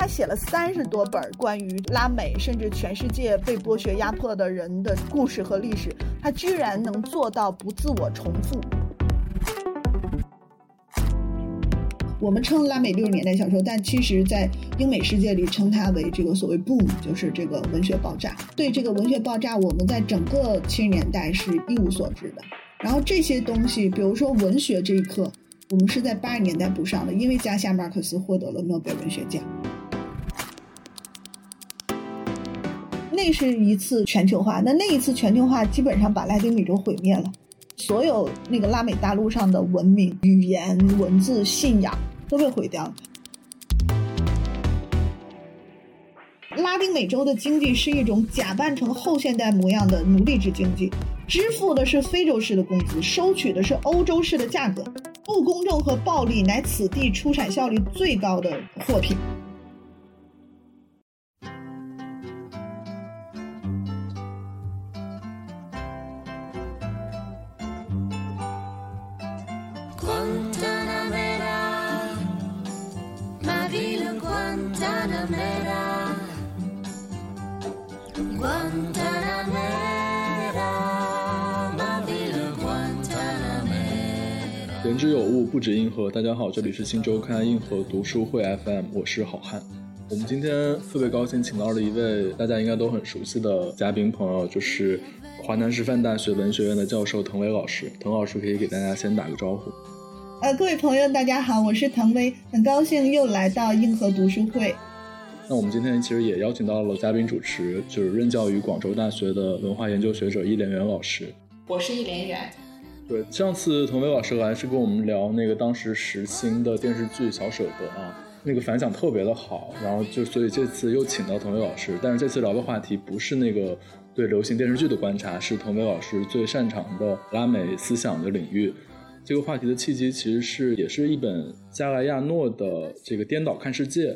他写了三十多本关于拉美甚至全世界被剥削压迫的人的故事和历史，他居然能做到不自我重复。我们称拉美六十年代小说，但其实，在英美世界里称它为这个所谓 boom，就是这个文学爆炸。对这个文学爆炸，我们在整个七十年代是一无所知的。然后这些东西，比如说文学这一课，我们是在八十年代补上的，因为加西亚马克思获得了诺贝尔文学奖。那是一次全球化，那那一次全球化基本上把拉丁美洲毁灭了，所有那个拉美大陆上的文明、语言、文字、信仰。都被毁掉了。拉丁美洲的经济是一种假扮成后现代模样的奴隶制经济，支付的是非洲式的工资，收取的是欧洲式的价格，不公正和暴力乃此地出产效率最高的货品。言之有物，不止硬核。大家好，这里是新周刊硬核读书会 FM，我是好汉。我们今天特别高兴，请到了一位大家应该都很熟悉的嘉宾朋友，就是华南师范大学文学院的教授滕伟老师。滕老师可以给大家先打个招呼。呃，各位朋友，大家好，我是滕威，很高兴又来到硬核读书会。那我们今天其实也邀请到了嘉宾主持，就是任教于广州大学的文化研究学者易连元老师。我是易连元。对，上次滕威老师来是跟我们聊那个当时时兴的电视剧《小舍得》啊，那个反响特别的好，然后就所以这次又请到滕威老师，但是这次聊的话题不是那个对流行电视剧的观察，是童伟老师最擅长的拉美思想的领域。这个话题的契机其实是也是一本加莱亚诺的这个《颠倒看世界》。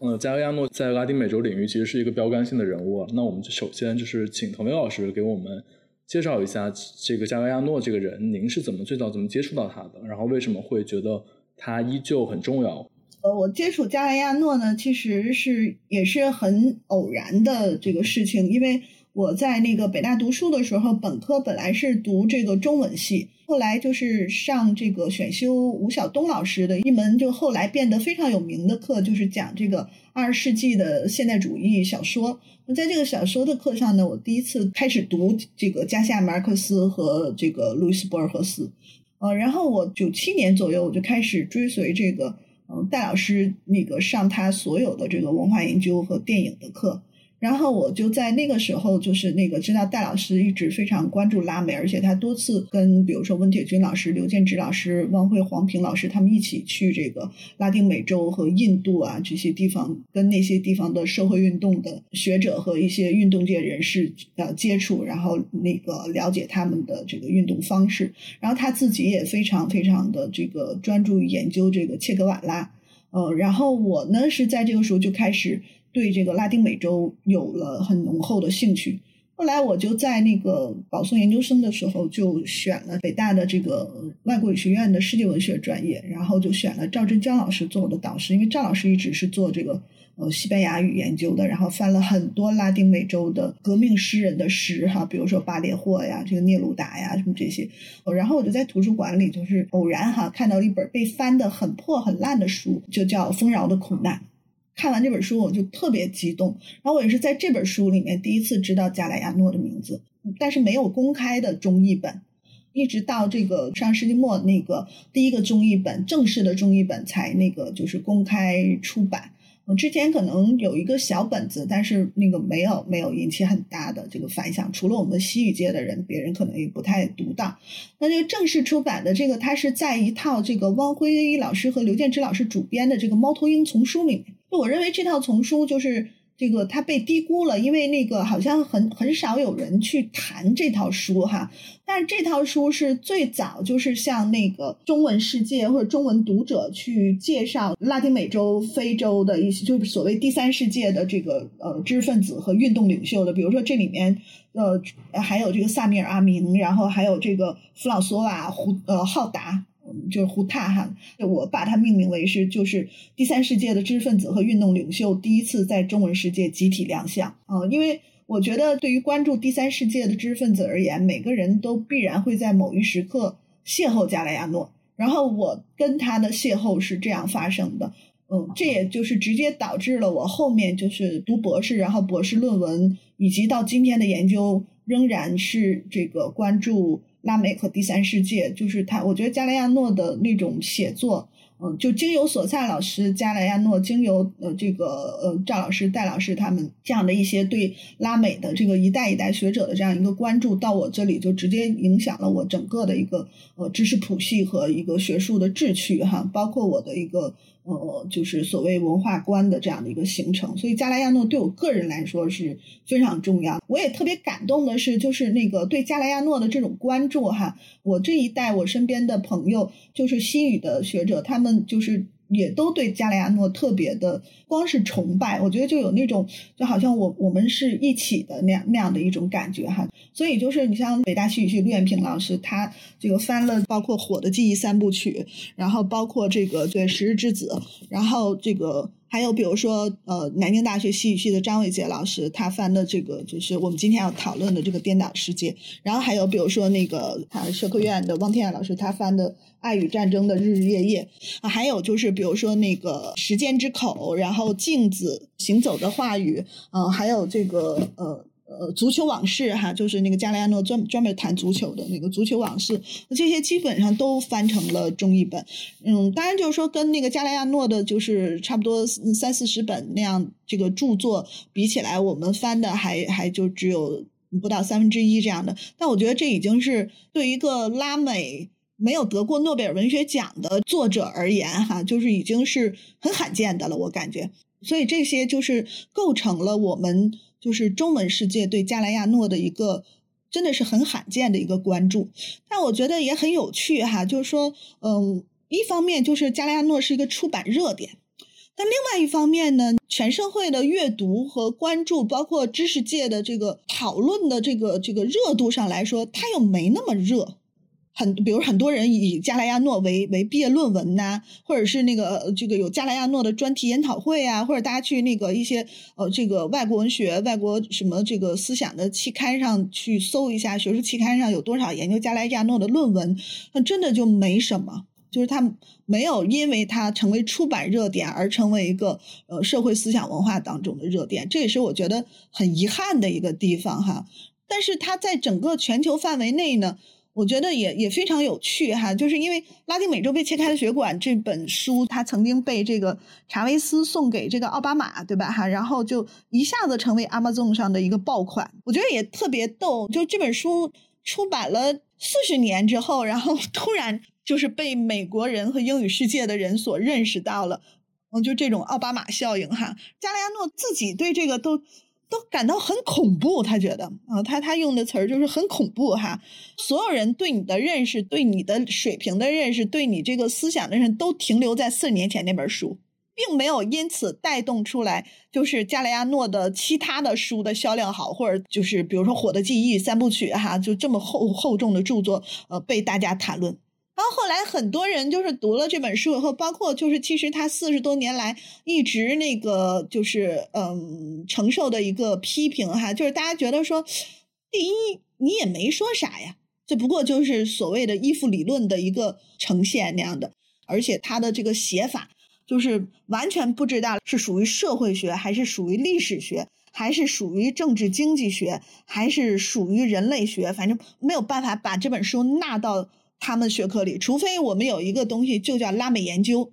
嗯，加莱亚诺在拉丁美洲领域其实是一个标杆性的人物。那我们就首先就是请童伟老师给我们。介绍一下这个加莱亚诺这个人，您是怎么最早怎么接触到他的？然后为什么会觉得他依旧很重要？呃，我接触加莱亚诺呢，其实是也是很偶然的这个事情，因为。我在那个北大读书的时候，本科本来是读这个中文系，后来就是上这个选修吴晓东老师的一门，就后来变得非常有名的课，就是讲这个二十世纪的现代主义小说。那在这个小说的课上呢，我第一次开始读这个加西亚马尔克斯和这个路易斯博尔赫斯，呃，然后我九七年左右我就开始追随这个嗯戴老师那个上他所有的这个文化研究和电影的课。然后我就在那个时候，就是那个知道戴老师一直非常关注拉美，而且他多次跟比如说温铁军老师、刘建直老师、汪慧、黄平老师他们一起去这个拉丁美洲和印度啊这些地方，跟那些地方的社会运动的学者和一些运动界人士呃接触，然后那个了解他们的这个运动方式。然后他自己也非常非常的这个专注于研究这个切格瓦拉，呃，然后我呢是在这个时候就开始。对这个拉丁美洲有了很浓厚的兴趣。后来我就在那个保送研究生的时候，就选了北大的这个外国语学院的世界文学专业，然后就选了赵振江老师做我的导师，因为赵老师一直是做这个呃西班牙语研究的，然后翻了很多拉丁美洲的革命诗人的诗哈，比如说巴列霍呀、这个聂鲁达呀什么这些。然后我就在图书馆里就是偶然哈看到一本被翻的很破很烂的书，就叫《丰饶的苦难》。看完这本书，我就特别激动。然后我也是在这本书里面第一次知道加莱亚诺的名字，但是没有公开的中译本，一直到这个上世纪末那个第一个中译本正式的中译本才那个就是公开出版。之前可能有一个小本子，但是那个没有没有引起很大的这个反响，除了我们西语界的人，别人可能也不太读到。那这个正式出版的这个，它是在一套这个汪辉老师和刘建之老师主编的这个《猫头鹰》丛书里面。就我认为这套丛书就是这个它被低估了，因为那个好像很很少有人去谈这套书哈。但是这套书是最早就是向那个中文世界或者中文读者去介绍拉丁美洲、非洲的一些就是所谓第三世界的这个呃知识分子和运动领袖的，比如说这里面呃还有这个萨米尔阿明，然后还有这个弗朗索瓦胡呃浩达。就是胡塔哈，我把它命名为是就是第三世界的知识分子和运动领袖第一次在中文世界集体亮相。啊，因为我觉得对于关注第三世界的知识分子而言，每个人都必然会在某一时刻邂逅加莱亚诺，然后我跟他的邂逅是这样发生的，嗯，这也就是直接导致了我后面就是读博士，然后博士论文以及到今天的研究仍然是这个关注。拉美和第三世界，就是他，我觉得加莱亚诺的那种写作，嗯，就经由索萨老师、加莱亚诺，经由呃这个呃赵老师、戴老师他们这样的一些对拉美的这个一代一代学者的这样一个关注，到我这里就直接影响了我整个的一个呃知识谱系和一个学术的志趣哈，包括我的一个。呃，就是所谓文化观的这样的一个形成，所以加莱亚诺对我个人来说是非常重要。我也特别感动的是，就是那个对加莱亚诺的这种关注哈，我这一代我身边的朋友，就是西语的学者，他们就是。也都对加莱亚诺特别的，光是崇拜，我觉得就有那种，就好像我我们是一起的那样那样的一种感觉哈。所以就是你像北大戏剧系陆远平老师，他这个翻了包括《火的记忆》三部曲，然后包括这个对《十日之子》，然后这个。还有比如说，呃，南京大学戏剧系的张伟杰老师，他翻的这个就是我们今天要讨论的这个颠倒世界。然后还有比如说那个啊社科院的汪天爱老师，他翻的《爱与战争的日日夜夜》。啊，还有就是比如说那个《时间之口》，然后《镜子》《行走的话语》，嗯，还有这个呃。呃，足球往事哈，就是那个加莱亚诺专专门谈足球的那个足球往事，这些基本上都翻成了中译本。嗯，当然就是说跟那个加莱亚诺的，就是差不多三四十本那样这个著作比起来，我们翻的还还就只有不到三分之一这样的。但我觉得这已经是对一个拉美没有得过诺贝尔文学奖的作者而言哈，就是已经是很罕见的了，我感觉。所以这些就是构成了我们。就是中文世界对加莱亚诺的一个真的是很罕见的一个关注，但我觉得也很有趣哈。就是说，嗯，一方面就是加莱亚诺是一个出版热点，但另外一方面呢，全社会的阅读和关注，包括知识界的这个讨论的这个这个热度上来说，它又没那么热。很，比如很多人以加莱亚诺为为毕业论文呐，或者是那个这个有加莱亚诺的专题研讨会啊，或者大家去那个一些呃这个外国文学、外国什么这个思想的期刊上去搜一下，学术期刊上有多少研究加莱亚诺的论文，那真的就没什么，就是他没有因为他成为出版热点而成为一个呃社会思想文化当中的热点，这也是我觉得很遗憾的一个地方哈。但是它在整个全球范围内呢。我觉得也也非常有趣哈，就是因为《拉丁美洲被切开的血管》这本书，它曾经被这个查韦斯送给这个奥巴马，对吧？哈，然后就一下子成为 Amazon 上的一个爆款。我觉得也特别逗，就这本书出版了四十年之后，然后 突然就是被美国人和英语世界的人所认识到了，嗯，就这种奥巴马效应哈。加利亚诺自己对这个都。都感到很恐怖，他觉得啊，他他用的词儿就是很恐怖哈。所有人对你的认识、对你的水平的认识、对你这个思想的认识，都停留在四十年前那本书，并没有因此带动出来，就是加雷亚诺的其他的书的销量好，或者就是比如说《火的记忆》三部曲哈，就这么厚厚重的著作，呃，被大家谈论。然后后来很多人就是读了这本书以后，包括就是其实他四十多年来一直那个就是嗯承受的一个批评哈，就是大家觉得说，第一你也没说啥呀，这不过就是所谓的依附理论的一个呈现那样的，而且他的这个写法就是完全不知道是属于社会学还是属于历史学，还是属于政治经济学，还是属于人类学，反正没有办法把这本书纳到。他们学科里，除非我们有一个东西就叫拉美研究，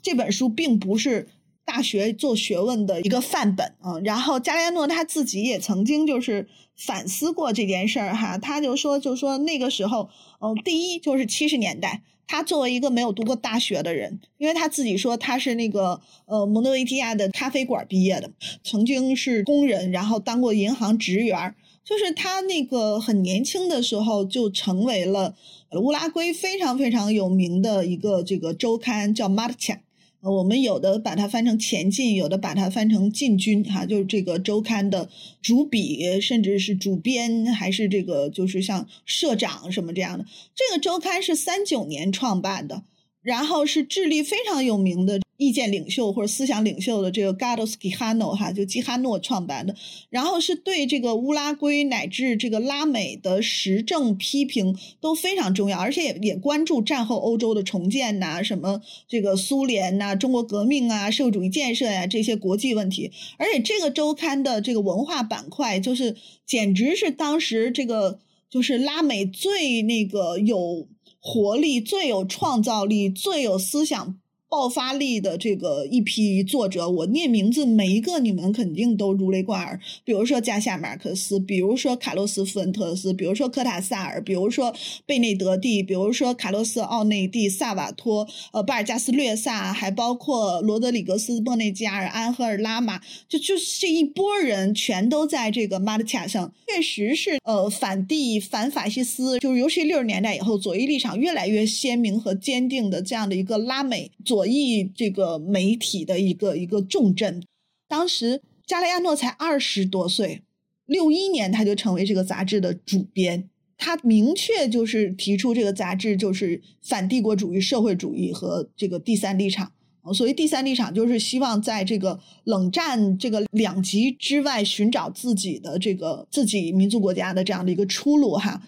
这本书并不是大学做学问的一个范本啊。然后加列诺他自己也曾经就是反思过这件事儿哈，他就说就说那个时候，嗯，第一就是七十年代，他作为一个没有读过大学的人，因为他自己说他是那个呃蒙德维提亚的咖啡馆毕业的，曾经是工人，然后当过银行职员。就是他那个很年轻的时候就成为了乌拉圭非常非常有名的一个这个周刊叫《马特 a 呃，我们有的把它翻成前进，有的把它翻成进军，哈，就是这个周刊的主笔，甚至是主编，还是这个就是像社长什么这样的。这个周刊是三九年创办的。然后是智利非常有名的意见领袖或者思想领袖的这个 Gados Quijano 哈，就基哈诺创办的。然后是对这个乌拉圭乃至这个拉美的时政批评都非常重要，而且也也关注战后欧洲的重建呐，什么这个苏联呐、中国革命啊、社会主义建设呀这些国际问题。而且这个周刊的这个文化板块，就是简直是当时这个就是拉美最那个有。活力最有创造力、最有思想爆发力的这个一批作者，我念名字每一个你们肯定都如雷贯耳。比如说加夏马克斯，比如说卡洛斯·福恩特斯，比如说科塔萨尔，比如说贝内德蒂，比如说卡洛斯·奥内蒂、萨瓦托、呃巴尔加斯略萨，还包括罗德里格斯·莫内加尔、安赫尔拉玛，就就这一波人全都在这个马德卡上。确实是，呃，反帝、反法西斯，就是尤其六十年代以后，左翼立场越来越鲜明和坚定的这样的一个拉美左左翼这个媒体的一个一个重镇。当时加雷亚诺才二十多岁，六一年他就成为这个杂志的主编，他明确就是提出这个杂志就是反帝国主义、社会主义和这个第三立场。所谓第三立场，就是希望在这个冷战这个两极之外寻找自己的这个自己民族国家的这样的一个出路哈。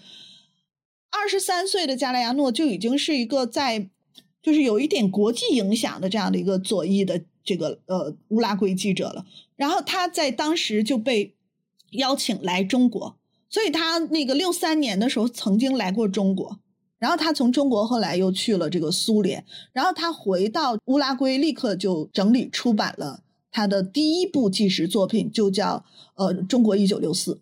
二十三岁的加莱亚诺就已经是一个在就是有一点国际影响的这样的一个左翼的这个呃乌拉圭记者了。然后他在当时就被邀请来中国，所以他那个六三年的时候曾经来过中国。然后他从中国后来又去了这个苏联，然后他回到乌拉圭，立刻就整理出版了他的第一部纪实作品，就叫呃《中国一九六四》。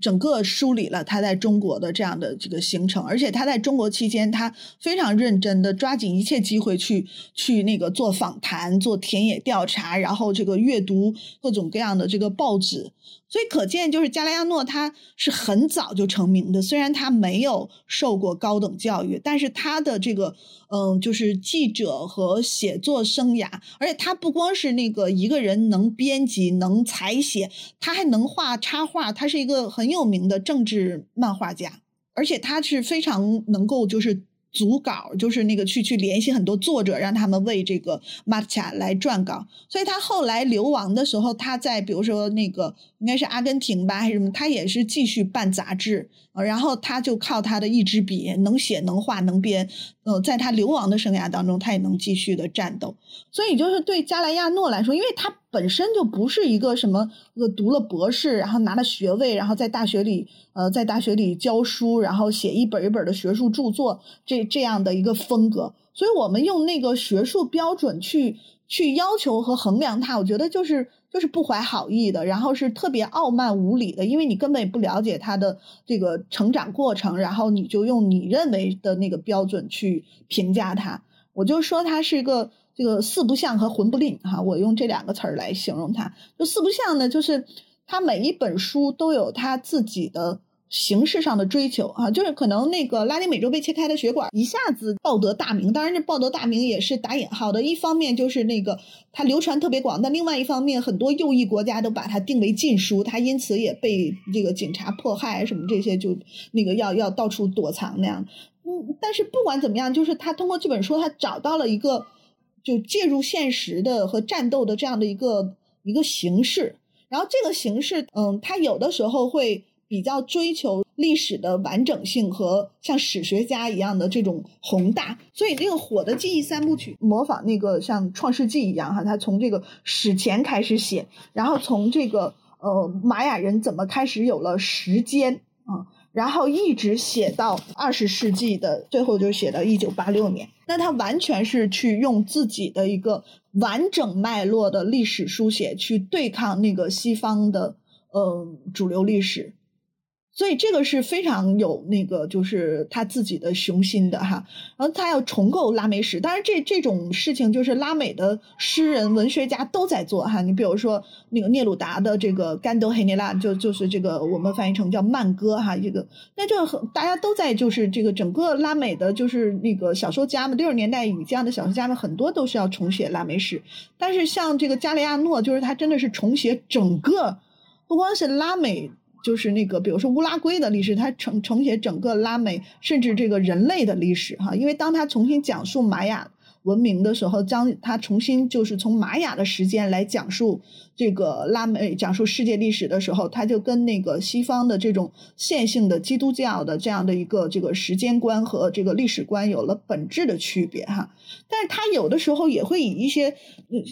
整个梳理了他在中国的这样的这个行程，而且他在中国期间，他非常认真的抓紧一切机会去去那个做访谈、做田野调查，然后这个阅读各种各样的这个报纸。所以可见，就是加莱亚诺他是很早就成名的。虽然他没有受过高等教育，但是他的这个嗯，就是记者和写作生涯，而且他不光是那个一个人能编辑、能采写，他还能画插画。他是一个很有名的政治漫画家，而且他是非常能够就是。组稿就是那个去去联系很多作者，让他们为这个马特卡来撰稿。所以他后来流亡的时候，他在比如说那个应该是阿根廷吧，还是什么，他也是继续办杂志。呃然后他就靠他的一支笔，能写能画能编。呃，在他流亡的生涯当中，他也能继续的战斗。所以就是对加莱亚诺来说，因为他本身就不是一个什么呃读了博士，然后拿了学位，然后在大学里呃在大学里教书，然后写一本一本的学术著作这这样的一个风格。所以我们用那个学术标准去去要求和衡量他，我觉得就是就是不怀好意的，然后是特别傲慢无礼的，因为你根本不了解他的这个成长过程，然后你就用你认为的那个标准去评价他。我就说他是一个这个四不像和魂不吝哈，我用这两个词儿来形容他。就四不像呢，就是他每一本书都有他自己的形式上的追求啊，就是可能那个拉丁美洲被切开的血管一下子报得大名，当然这报得大名也是打引号的，一方面就是那个它流传特别广，但另外一方面很多右翼国家都把它定为禁书，他因此也被这个警察迫害什么这些，就那个要要到处躲藏那样。嗯，但是不管怎么样，就是他通过这本书，他找到了一个就介入现实的和战斗的这样的一个一个形式。然后这个形式，嗯，他有的时候会比较追求历史的完整性和像史学家一样的这种宏大。所以这个《火的记忆》三部曲模仿那个像《创世纪》一样哈，他从这个史前开始写，然后从这个呃玛雅人怎么开始有了时间啊。然后一直写到二十世纪的最后，就写到一九八六年。那他完全是去用自己的一个完整脉络的历史书写去对抗那个西方的呃主流历史。所以这个是非常有那个，就是他自己的雄心的哈。然后他要重构拉美史，当然这这种事情就是拉美的诗人、文学家都在做哈。你比如说那个聂鲁达的这个《甘德黑涅拉》，就就是这个我们翻译成叫慢歌哈，这个那就大家都在就是这个整个拉美的，就是那个小说家们，六十年代以这样的小说家们很多都是要重写拉美史。但是像这个加利亚诺，就是他真的是重写整个，不光是拉美。就是那个，比如说乌拉圭的历史，它承承写整个拉美，甚至这个人类的历史，哈，因为当他重新讲述玛雅。文明的时候，将他重新就是从玛雅的时间来讲述这个拉美，讲述世界历史的时候，他就跟那个西方的这种线性的基督教的这样的一个这个时间观和这个历史观有了本质的区别哈。但是他有的时候也会以一些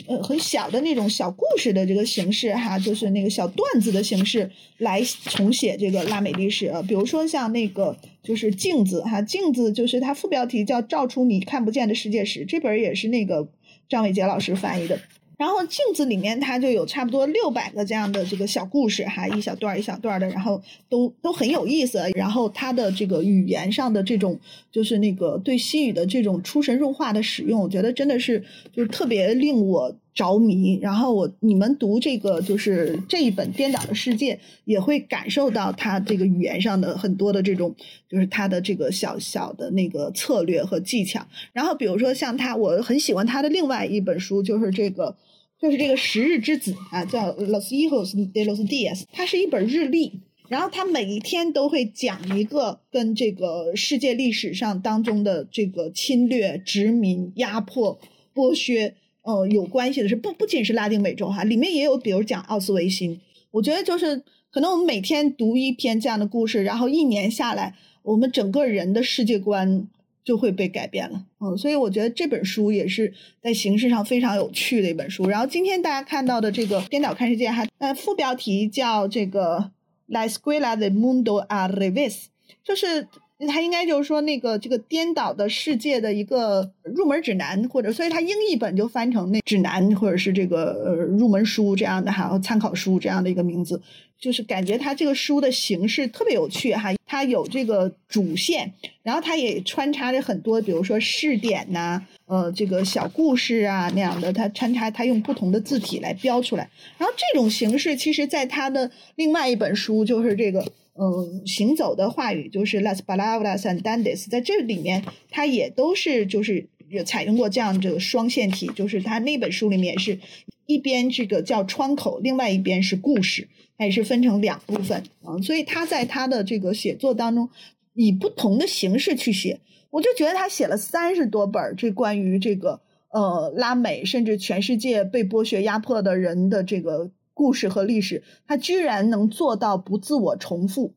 呃很小的那种小故事的这个形式哈，就是那个小段子的形式来重写这个拉美历史，比如说像那个。就是镜子哈，镜子就是它副标题叫“照出你看不见的世界史”，这本也是那个张伟杰老师翻译的。然后镜子里面它就有差不多六百个这样的这个小故事哈，一小段一小段的，然后都都很有意思。然后它的这个语言上的这种，就是那个对西语的这种出神入化的使用，我觉得真的是就是特别令我。着迷，然后我你们读这个就是这一本《颠倒的世界》，也会感受到他这个语言上的很多的这种，就是他的这个小小的那个策略和技巧。然后比如说像他，我很喜欢他的另外一本书，就是这个就是这个《十日之子》啊，叫《Los Hijos de los Dias》，它是一本日历，然后他每一天都会讲一个跟这个世界历史上当中的这个侵略、殖民、压迫、剥削。呃，有关系的是不不仅是拉丁美洲哈，里面也有，比如讲奥斯维辛。我觉得就是可能我们每天读一篇这样的故事，然后一年下来，我们整个人的世界观就会被改变了。嗯，所以我觉得这本书也是在形式上非常有趣的一本书。然后今天大家看到的这个颠倒看世界哈，呃，副标题叫这个 La Escuela de Mundo a Revés，就是。它应该就是说那个这个颠倒的世界的一个入门指南，或者所以它英译本就翻成那指南或者是这个呃入门书这样的哈，参考书这样的一个名字，就是感觉它这个书的形式特别有趣哈，它有这个主线，然后它也穿插着很多，比如说试点呐，呃这个小故事啊那样的，它穿插它用不同的字体来标出来，然后这种形式其实在它的另外一本书就是这个。嗯，行走的话语就是 las palabras andantes，在这里面它也都是就是采用过这样这个双线体，就是它那本书里面是一边这个叫窗口，另外一边是故事，它也是分成两部分啊。所以他在他的这个写作当中以不同的形式去写，我就觉得他写了三十多本这关于这个呃拉美甚至全世界被剥削压迫的人的这个。故事和历史，他居然能做到不自我重复，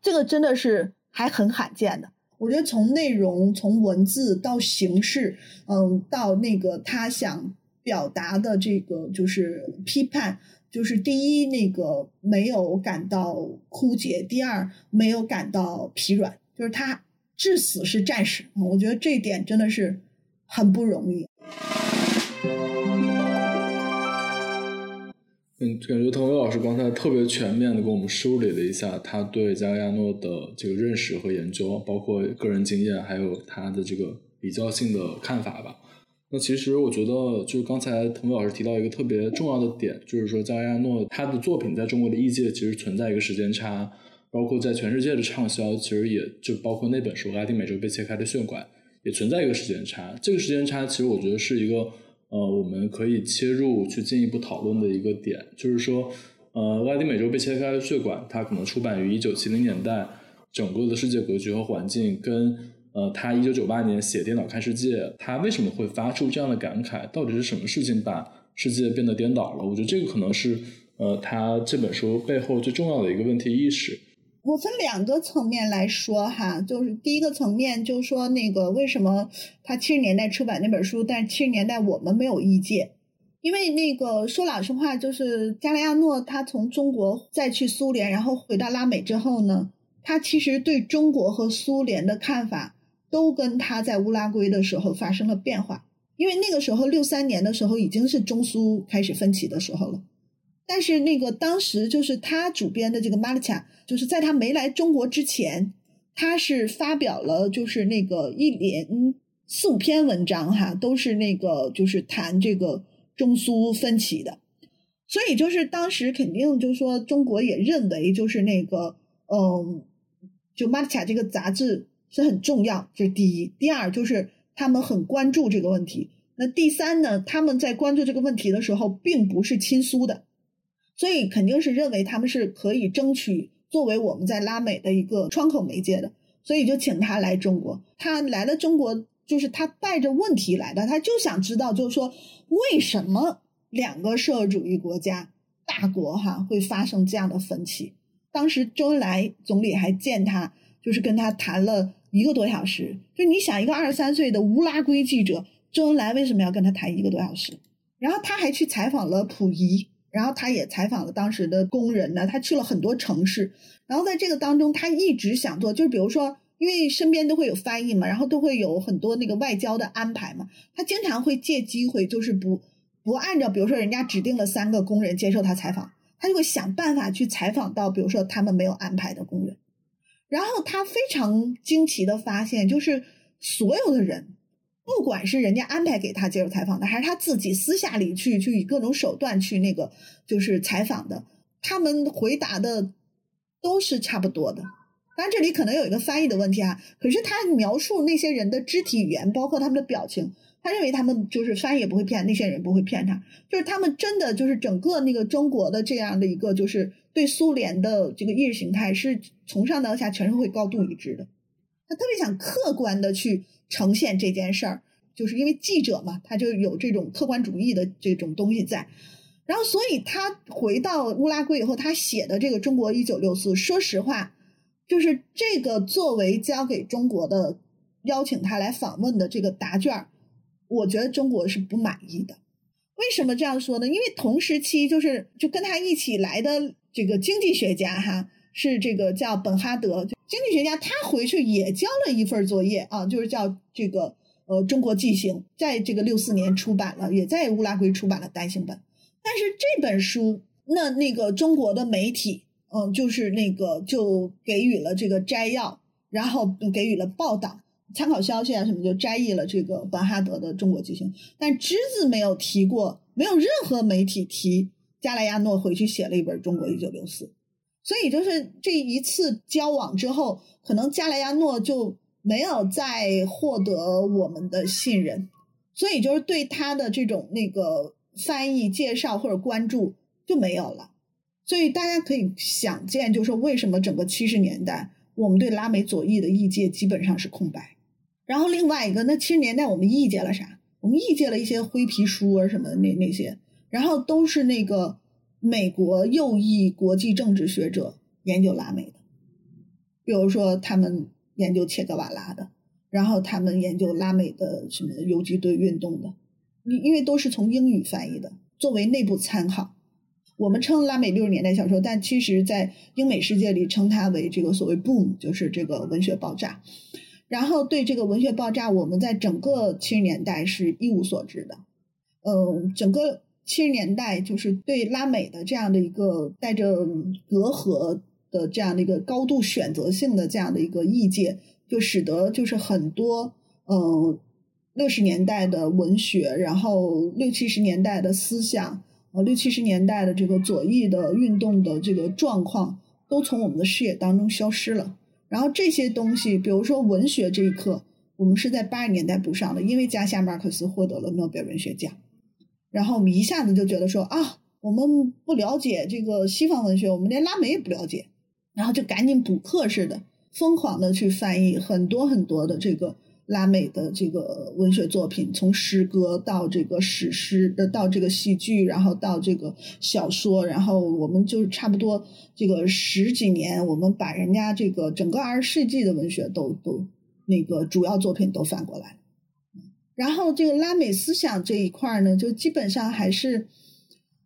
这个真的是还很罕见的。我觉得从内容、从文字到形式，嗯，到那个他想表达的这个就是批判，就是第一那个没有感到枯竭，第二没有感到疲软，就是他至死是战士。我觉得这一点真的是很不容易。嗯，感觉滕伟老师刚才特别全面的给我们梳理了一下他对加利亚诺的这个认识和研究，包括个人经验，还有他的这个比较性的看法吧。那其实我觉得，就刚才滕伟老师提到一个特别重要的点，就是说加利亚诺他的作品在中国的译界其实存在一个时间差，包括在全世界的畅销，其实也就包括那本书《拉丁美洲被切开的血管》也存在一个时间差。这个时间差其实我觉得是一个。呃，我们可以切入去进一步讨论的一个点，就是说，呃，拉丁美洲被切开的血管，它可能出版于一九七零年代，整个的世界格局和环境跟呃，他一九九八年写《颠倒看世界》，他为什么会发出这样的感慨？到底是什么事情把世界变得颠倒了？我觉得这个可能是呃，他这本书背后最重要的一个问题意识。我分两个层面来说哈，就是第一个层面，就是说那个为什么他七十年代出版那本书，但是七十年代我们没有意见，因为那个说老实话，就是加利亚诺他从中国再去苏联，然后回到拉美之后呢，他其实对中国和苏联的看法都跟他在乌拉圭的时候发生了变化，因为那个时候六三年的时候已经是中苏开始分歧的时候了。但是那个当时就是他主编的这个《马利卡》，就是在他没来中国之前，他是发表了就是那个一连四五篇文章哈，都是那个就是谈这个中苏分歧的。所以就是当时肯定就是说中国也认为就是那个嗯，就《马利卡》这个杂志是很重要，这是第一。第二就是他们很关注这个问题。那第三呢，他们在关注这个问题的时候，并不是亲苏的。所以肯定是认为他们是可以争取作为我们在拉美的一个窗口媒介的，所以就请他来中国。他来了中国，就是他带着问题来的，他就想知道，就是说为什么两个社会主义国家大国哈会发生这样的分歧。当时周恩来总理还见他，就是跟他谈了一个多小时。就你想，一个二十三岁的乌拉圭记者，周恩来为什么要跟他谈一个多小时？然后他还去采访了溥仪。然后他也采访了当时的工人呢，他去了很多城市。然后在这个当中，他一直想做，就是比如说，因为身边都会有翻译嘛，然后都会有很多那个外交的安排嘛。他经常会借机会，就是不不按照，比如说人家指定了三个工人接受他采访，他就会想办法去采访到，比如说他们没有安排的工人。然后他非常惊奇的发现，就是所有的人。不管是人家安排给他接受采访的，还是他自己私下里去去以各种手段去那个就是采访的，他们回答的都是差不多的。当然这里可能有一个翻译的问题啊，可是他描述那些人的肢体语言，包括他们的表情，他认为他们就是翻译也不会骗那些人，不会骗他，就是他们真的就是整个那个中国的这样的一个就是对苏联的这个意识形态是从上到下全是会高度一致的。他特别想客观的去。呈现这件事儿，就是因为记者嘛，他就有这种客观主义的这种东西在，然后所以他回到乌拉圭以后，他写的这个《中国一九六四》，说实话，就是这个作为交给中国的邀请他来访问的这个答卷，我觉得中国是不满意的。为什么这样说呢？因为同时期就是就跟他一起来的这个经济学家哈。是这个叫本哈德经济学家，他回去也交了一份作业啊，就是叫这个呃《中国纪行》，在这个六四年出版了，也在乌拉圭出版了单行本。但是这本书，那那个中国的媒体，嗯，就是那个就给予了这个摘要，然后给予了报道、参考消息啊什么，就摘译了这个本哈德的《中国纪行》，但只字没有提过，没有任何媒体提加莱亚诺回去写了一本《中国一九六四》。所以就是这一次交往之后，可能加莱亚诺就没有再获得我们的信任，所以就是对他的这种那个翻译介绍或者关注就没有了。所以大家可以想见，就是说为什么整个七十年代我们对拉美左翼的译介基本上是空白。然后另外一个，那七十年代我们译介了啥？我们译介了一些灰皮书啊什么那那些，然后都是那个。美国右翼国际政治学者研究拉美的，比如说他们研究切格瓦拉的，然后他们研究拉美的什么游击队运动的，因因为都是从英语翻译的，作为内部参考。我们称拉美六十年代小说，但其实在英美世界里称它为这个所谓 boom，就是这个文学爆炸。然后对这个文学爆炸，我们在整个七十年代是一无所知的。嗯，整个。七十年代就是对拉美的这样的一个带着隔阂的这样的一个高度选择性的这样的一个意见，就使得就是很多嗯六十年代的文学，然后六七十年代的思想，呃六七十年代的这个左翼的运动的这个状况，都从我们的视野当中消失了。然后这些东西，比如说文学这一课，我们是在八十年代补上的，因为加夏马克斯获得了诺贝尔文学奖。然后我们一下子就觉得说啊，我们不了解这个西方文学，我们连拉美也不了解，然后就赶紧补课似的，疯狂的去翻译很多很多的这个拉美的这个文学作品，从诗歌到这个史诗，呃，到这个戏剧，然后到这个小说，然后我们就差不多这个十几年，我们把人家这个整个二十世纪的文学都都那个主要作品都翻过来了。然后这个拉美思想这一块呢，就基本上还是，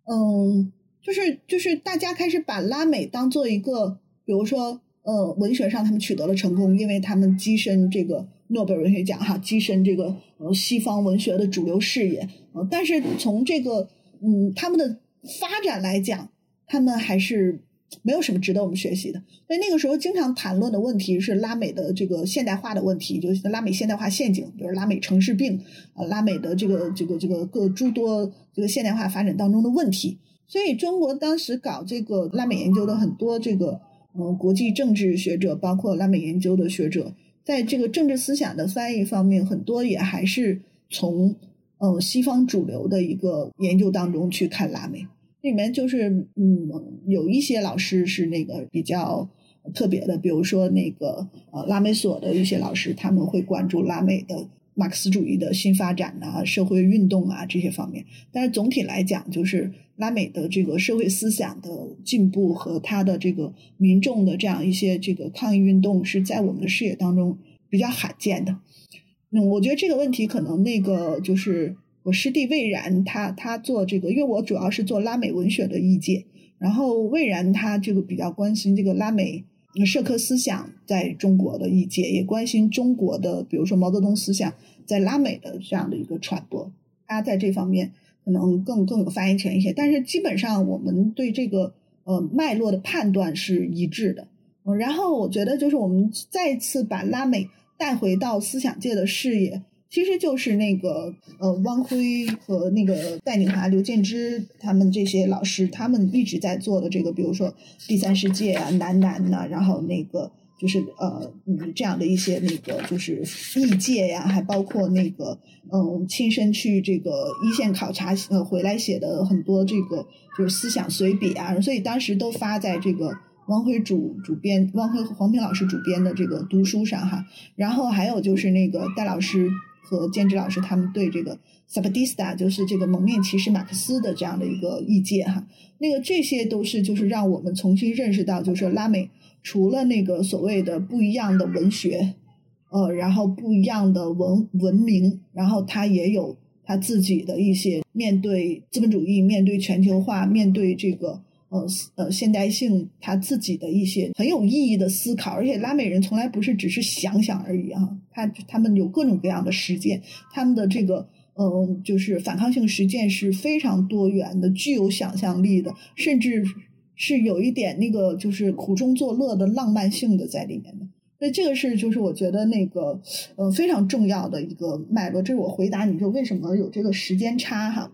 嗯，就是就是大家开始把拉美当做一个，比如说，呃，文学上他们取得了成功，因为他们跻身这个诺贝尔文学奖哈，跻身这个呃西方文学的主流视野。呃，但是从这个嗯他们的发展来讲，他们还是没有什么值得我们学习的。所以那个时候经常谈论的问题是拉美的这个现代化的问题，就是拉美现代化陷阱，比如拉美城市病，呃，拉美的这个这个这个各诸多这个现代化发展当中的问题。所以中国当时搞这个拉美研究的很多这个嗯国际政治学者，包括拉美研究的学者，在这个政治思想的翻译方面，很多也还是从嗯西方主流的一个研究当中去看拉美。里面就是嗯有一些老师是那个比较特别的，比如说那个呃拉美所的一些老师，他们会关注拉美的。马克思主义的新发展啊，社会运动啊这些方面，但是总体来讲，就是拉美的这个社会思想的进步和他的这个民众的这样一些这个抗议运动，是在我们的视野当中比较罕见的。嗯，我觉得这个问题可能那个就是我师弟魏然，他他做这个，因为我主要是做拉美文学的译介，然后魏然他这个比较关心这个拉美。社科思想在中国的译介也关心中国的，比如说毛泽东思想在拉美的这样的一个传播，他在这方面可能更更有发言权一些。但是基本上我们对这个呃脉络的判断是一致的。然后我觉得就是我们再次把拉美带回到思想界的视野。其实就是那个呃，汪辉和那个戴锦华、刘建之他们这些老师，他们一直在做的这个，比如说第三世界啊、南南呐，然后那个就是呃嗯这样的一些那个就是异界呀，还包括那个嗯亲身去这个一线考察呃回来写的很多这个就是思想随笔啊，所以当时都发在这个汪辉主主编、汪辉和黄平老师主编的这个读书上哈。然后还有就是那个戴老师。和兼职老师他们对这个萨巴蒂斯塔，就是这个蒙面骑士马克思的这样的一个意见哈，那个这些都是就是让我们重新认识到，就是拉美除了那个所谓的不一样的文学，呃，然后不一样的文文明，然后它也有它自己的一些面对资本主义、面对全球化、面对这个。呃呃，现代性他自己的一些很有意义的思考，而且拉美人从来不是只是想想而已啊，他他们有各种各样的实践，他们的这个嗯，就是反抗性实践是非常多元的，具有想象力的，甚至是有一点那个就是苦中作乐的浪漫性的在里面的。所以这个是就是我觉得那个呃非常重要的一个脉络。这是我回答你就为什么有这个时间差哈。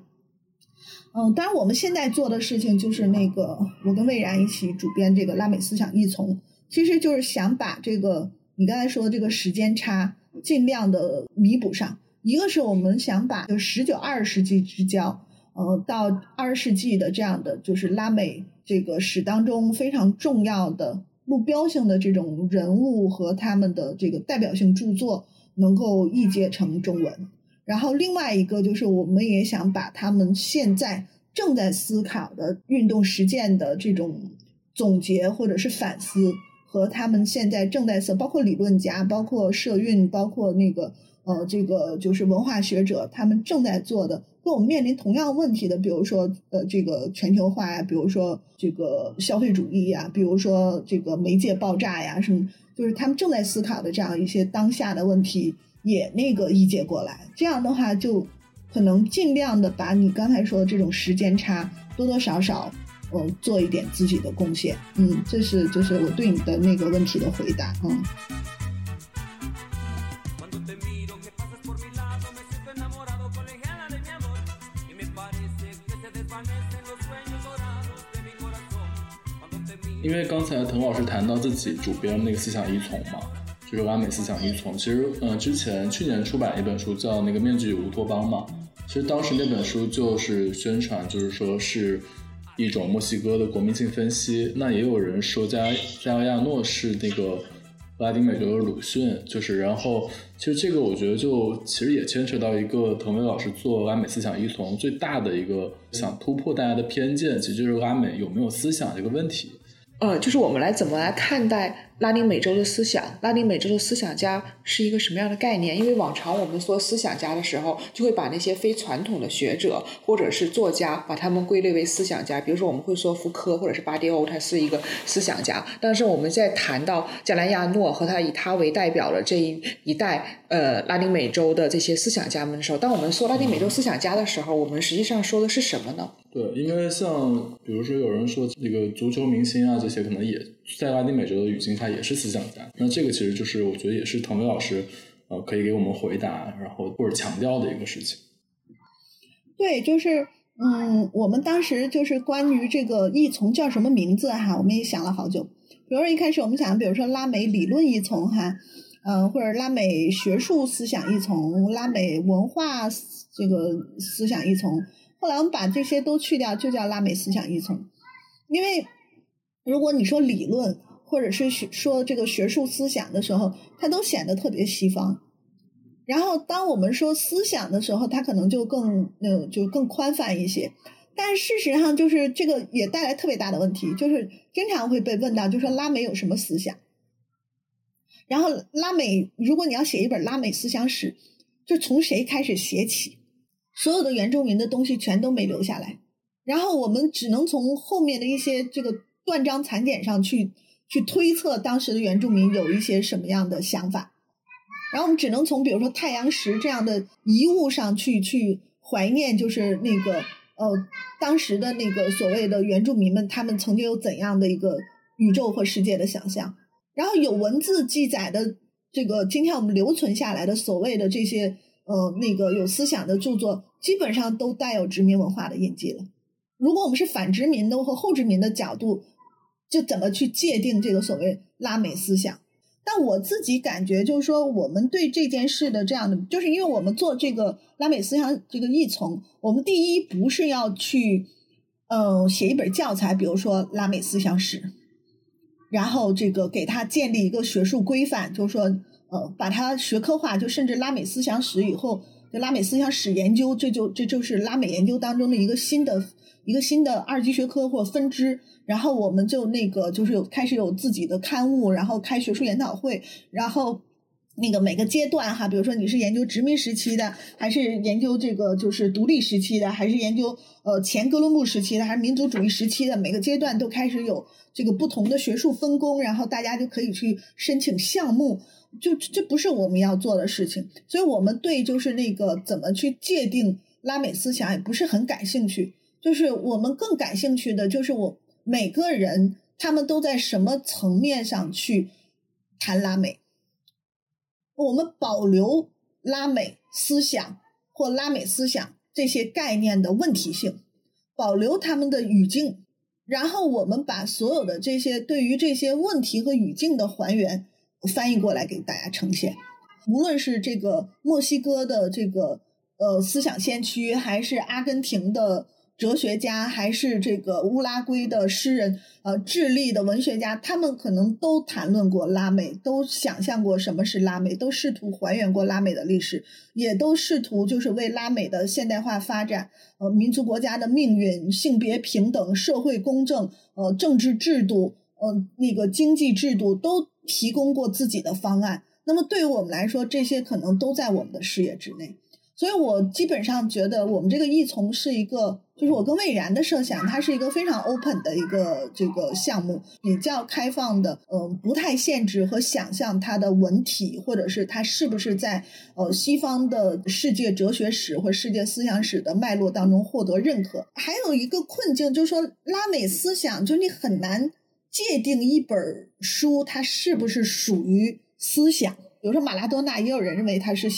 嗯，当然，我们现在做的事情就是那个，我跟魏然一起主编这个拉美思想译丛，其实就是想把这个你刚才说的这个时间差尽量的弥补上。一个是我们想把就十九二十世纪之交，呃，到二十世纪的这样的就是拉美这个史当中非常重要的路标性的这种人物和他们的这个代表性著作能够译介成中文。然后另外一个就是，我们也想把他们现在正在思考的运动实践的这种总结或者是反思，和他们现在正在做，包括理论家、包括社运、包括那个呃这个就是文化学者，他们正在做的，跟我们面临同样问题的，比如说呃这个全球化呀，比如说这个消费主义呀，比如说这个媒介爆炸呀，什么，就是他们正在思考的这样一些当下的问题。也那个理解过来，这样的话就可能尽量的把你刚才说的这种时间差多多少少，嗯，做一点自己的贡献。嗯，这是就是我对你的那个问题的回答。嗯。因为刚才滕老师谈到自己主编那个思想依从嘛。就是拉美思想依从，其实，嗯，之前去年出版一本书叫那个《面具与乌托邦》嘛，其实当时那本书就是宣传，就是说是一种墨西哥的国民性分析。那也有人说加加亚诺是那个拉丁美洲的鲁迅，就是然后其实这个我觉得就其实也牵扯到一个滕伟老师做拉美思想依从最大的一个想突破大家的偏见，其实就是拉美有没有思想这个问题。呃，就是我们来怎么来看待？拉丁美洲的思想，拉丁美洲的思想家是一个什么样的概念？因为往常我们说思想家的时候，就会把那些非传统的学者或者是作家，把他们归类为思想家。比如说，我们会说福柯或者是巴迪欧，他是一个思想家。但是我们在谈到加莱亚诺和他以他为代表的这一一代呃拉丁美洲的这些思想家们的时候，当我们说拉丁美洲思想家的时候，我们实际上说的是什么呢？对，因为像比如说有人说那个足球明星啊，这些可能也在拉丁美洲的语境下也是思想家。那这个其实就是我觉得也是滕威老师呃可以给我们回答，然后或者强调的一个事情。对，就是嗯，我们当时就是关于这个译从叫什么名字哈，我们也想了好久。比如说一开始我们想，比如说拉美理论译从哈，嗯，或者拉美学术思想译从，拉美文化这个思想译从。后来我们把这些都去掉，就叫拉美思想异从。因为如果你说理论或者是学说这个学术思想的时候，它都显得特别西方。然后当我们说思想的时候，它可能就更呃就更宽泛一些。但事实上，就是这个也带来特别大的问题，就是经常会被问到，就说拉美有什么思想？然后拉美，如果你要写一本拉美思想史，就从谁开始写起？所有的原住民的东西全都没留下来，然后我们只能从后面的一些这个断章残简上去去推测当时的原住民有一些什么样的想法，然后我们只能从比如说太阳石这样的遗物上去去怀念，就是那个呃当时的那个所谓的原住民们，他们曾经有怎样的一个宇宙或世界的想象，然后有文字记载的这个今天我们留存下来的所谓的这些。呃，那个有思想的著作基本上都带有殖民文化的印记了。如果我们是反殖民的和后殖民的角度，就怎么去界定这个所谓拉美思想？但我自己感觉就是说，我们对这件事的这样的，就是因为我们做这个拉美思想这个译从，我们第一不是要去，嗯，写一本教材，比如说拉美思想史，然后这个给他建立一个学术规范，就是说。呃，把它学科化，就甚至拉美思想史以后，就拉美思想史研究，这就这就是拉美研究当中的一个新的一个新的二级学科或分支。然后我们就那个就是有开始有自己的刊物，然后开学术研讨会，然后那个每个阶段哈，比如说你是研究殖民时期的，还是研究这个就是独立时期的，还是研究呃前哥伦布时期的，还是民族主义时期的，每个阶段都开始有这个不同的学术分工，然后大家就可以去申请项目。就这不是我们要做的事情，所以我们对就是那个怎么去界定拉美思想也不是很感兴趣。就是我们更感兴趣的就是我每个人他们都在什么层面上去谈拉美，我们保留拉美思想或拉美思想这些概念的问题性，保留他们的语境，然后我们把所有的这些对于这些问题和语境的还原。翻译过来给大家呈现，无论是这个墨西哥的这个呃思想先驱，还是阿根廷的哲学家，还是这个乌拉圭的诗人，呃，智利的文学家，他们可能都谈论过拉美，都想象过什么是拉美，都试图还原过拉美的历史，也都试图就是为拉美的现代化发展，呃，民族国家的命运、性别平等、社会公正、呃，政治制度、呃，那个经济制度都。提供过自己的方案，那么对于我们来说，这些可能都在我们的视野之内。所以我基本上觉得，我们这个译从是一个，就是我跟魏然的设想，它是一个非常 open 的一个这个项目，比较开放的，嗯，不太限制和想象它的文体，或者是它是不是在呃西方的世界哲学史或世界思想史的脉络当中获得认可。还有一个困境就是说，拉美思想，就是你很难。界定一本书，它是不是属于思想？比如说马拉多纳，也有人认为他是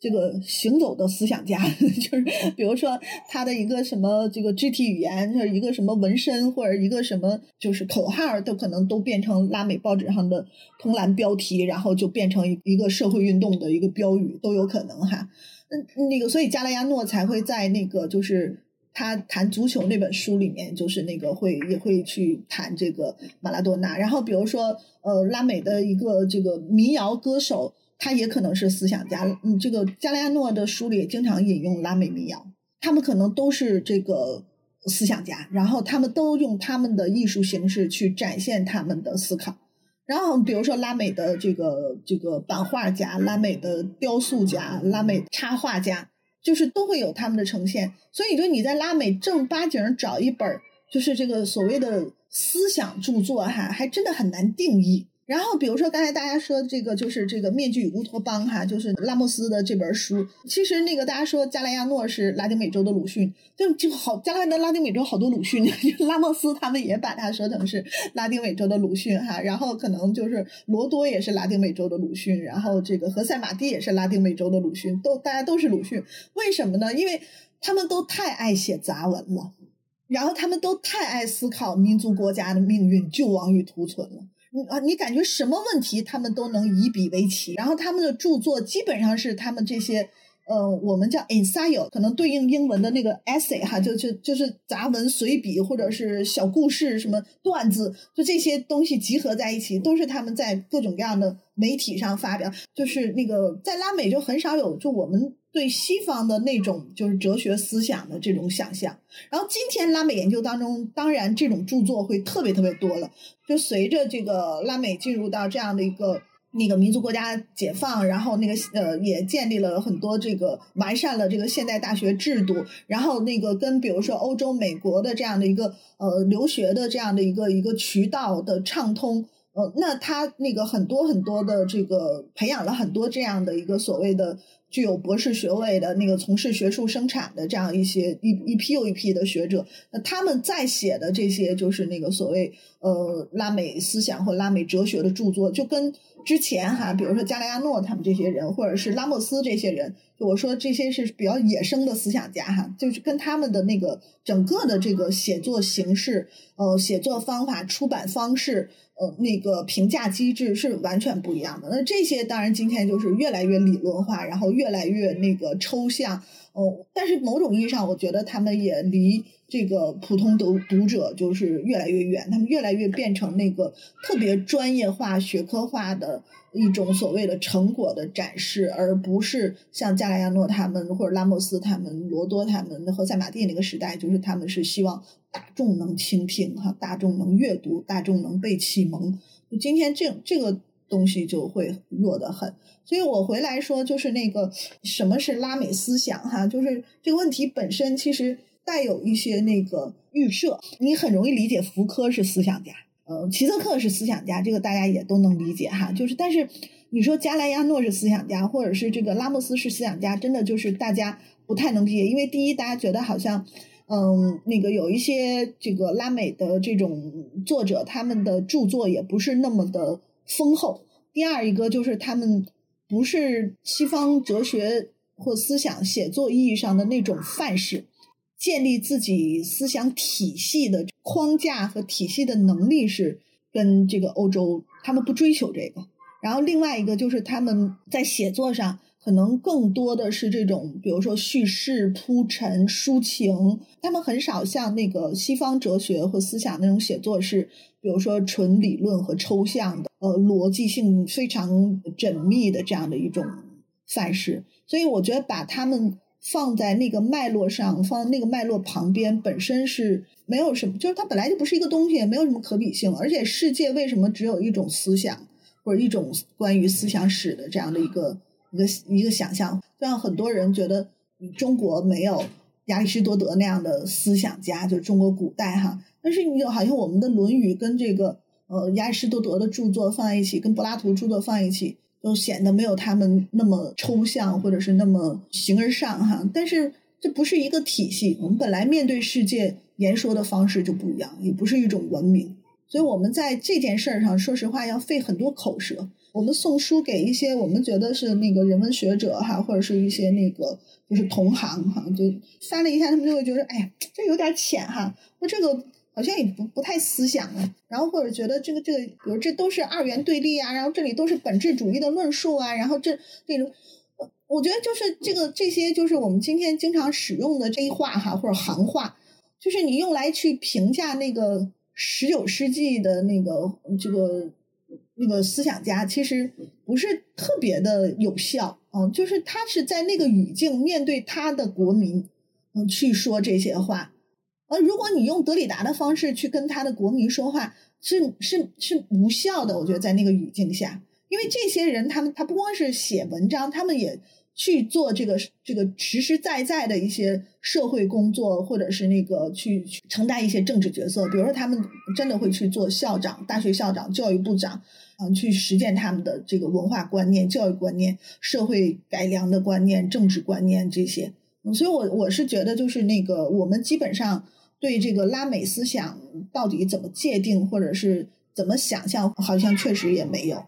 这个行走的思想家，就是比如说他的一个什么这个肢体语言，就是一个什么纹身，或者一个什么就是口号，都可能都变成拉美报纸上的通栏标题，然后就变成一个社会运动的一个标语，都有可能哈。嗯，那个所以加莱亚诺才会在那个就是。他谈足球那本书里面，就是那个会也会去谈这个马拉多纳。然后比如说，呃，拉美的一个这个民谣歌手，他也可能是思想家。嗯，这个加利亚诺的书里也经常引用拉美民谣，他们可能都是这个思想家。然后他们都用他们的艺术形式去展现他们的思考。然后比如说拉美的这个这个版画家、拉美的雕塑家、拉美插画家，就是都会有他们的呈现。所以就你在拉美正八经找一本就是这个所谓的思想著作哈，还真的很难定义。然后，比如说刚才大家说的这个，就是这个《面具与乌托邦》哈，就是拉莫斯的这本书。其实那个大家说加莱亚诺是拉丁美洲的鲁迅，就就好，加来的拉丁美洲好多鲁迅，拉莫斯他们也把它说成是拉丁美洲的鲁迅哈。然后可能就是罗多也是拉丁美洲的鲁迅，然后这个何塞马蒂也是拉丁美洲的鲁迅，都大家都是鲁迅。为什么呢？因为他们都太爱写杂文了，然后他们都太爱思考民族国家的命运、救亡与图存了。啊，你感觉什么问题他们都能以笔为棋，然后他们的著作基本上是他们这些，呃，我们叫 ensayo，可能对应英文的那个 essay 哈，就就就是杂文随笔或者是小故事什么段子，就这些东西集合在一起，都是他们在各种各样的媒体上发表。就是那个在拉美就很少有就我们。对西方的那种就是哲学思想的这种想象，然后今天拉美研究当中，当然这种著作会特别特别多了。就随着这个拉美进入到这样的一个那个民族国家解放，然后那个呃也建立了很多这个完善了这个现代大学制度，然后那个跟比如说欧洲、美国的这样的一个呃留学的这样的一个一个渠道的畅通，呃，那他那个很多很多的这个培养了很多这样的一个所谓的。具有博士学位的那个从事学术生产的这样一些一一批又一批的学者，那他们在写的这些就是那个所谓呃拉美思想或拉美哲学的著作，就跟之前哈，比如说加莱亚诺他们这些人，或者是拉莫斯这些人，就我说这些是比较野生的思想家哈，就是跟他们的那个整个的这个写作形式、呃写作方法、出版方式。呃，那个评价机制是完全不一样的。那这些当然今天就是越来越理论化，然后越来越那个抽象。哦，但是某种意义上，我觉得他们也离这个普通读读者就是越来越远。他们越来越变成那个特别专业化、学科化的一种所谓的成果的展示，而不是像加莱亚诺他们或者拉莫斯他们、罗多他们和塞马蒂那个时代，就是他们是希望大众能倾听哈，大众能阅读，大众能被启蒙。今天这这个东西就会弱得很。所以我回来说，就是那个什么是拉美思想哈，就是这个问题本身其实带有一些那个预设，你很容易理解福柯是思想家，呃，齐泽克是思想家，这个大家也都能理解哈。就是但是你说加莱亚诺是思想家，或者是这个拉莫斯是思想家，真的就是大家不太能理解，因为第一大家觉得好像，嗯，那个有一些这个拉美的这种作者，他们的著作也不是那么的丰厚。第二一个就是他们。不是西方哲学或思想写作意义上的那种范式，建立自己思想体系的框架和体系的能力是跟这个欧洲，他们不追求这个。然后另外一个就是他们在写作上可能更多的是这种，比如说叙事铺陈抒情，他们很少像那个西方哲学或思想那种写作是。比如说纯理论和抽象的，呃，逻辑性非常缜密的这样的一种范式，所以我觉得把他们放在那个脉络上，放在那个脉络旁边，本身是没有什么，就是它本来就不是一个东西，也没有什么可比性。而且世界为什么只有一种思想或者一种关于思想史的这样的一个一个一个想象？就像很多人觉得中国没有亚里士多德那样的思想家，就中国古代哈。但是你好像我们的《论语》跟这个呃亚里士多德的著作放在一起，跟柏拉图著作放在一起，都显得没有他们那么抽象，或者是那么形而上哈。但是这不是一个体系，我们本来面对世界言说的方式就不一样，也不是一种文明，所以我们在这件事儿上，说实话要费很多口舌。我们送书给一些我们觉得是那个人文学者哈，或者是一些那个就是同行哈，就翻了一下，他们就会觉得哎呀，这有点浅哈，那这个。好像也不不太思想了，然后或者觉得这个这个，比如这都是二元对立啊，然后这里都是本质主义的论述啊，然后这这种，我觉得就是这个这些就是我们今天经常使用的这一话哈或者行话，就是你用来去评价那个十九世纪的那个这个那个思想家，其实不是特别的有效啊，就是他是在那个语境面对他的国民，嗯，去说这些话。而，如果你用德里达的方式去跟他的国民说话，是是是无效的。我觉得在那个语境下，因为这些人他们他不光是写文章，他们也。去做这个这个实实在在的一些社会工作，或者是那个去承担一些政治角色，比如说他们真的会去做校长、大学校长、教育部长，嗯，去实践他们的这个文化观念、教育观念、社会改良的观念、政治观念这些。所以，我我是觉得，就是那个我们基本上对这个拉美思想到底怎么界定，或者是怎么想象，好像确实也没有。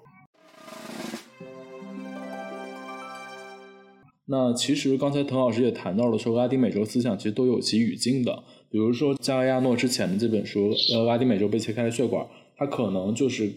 那其实刚才滕老师也谈到了，说拉丁美洲思想其实都有其语境的。比如说加利亚诺之前的这本书，呃，拉丁美洲被切开的血管，它可能就是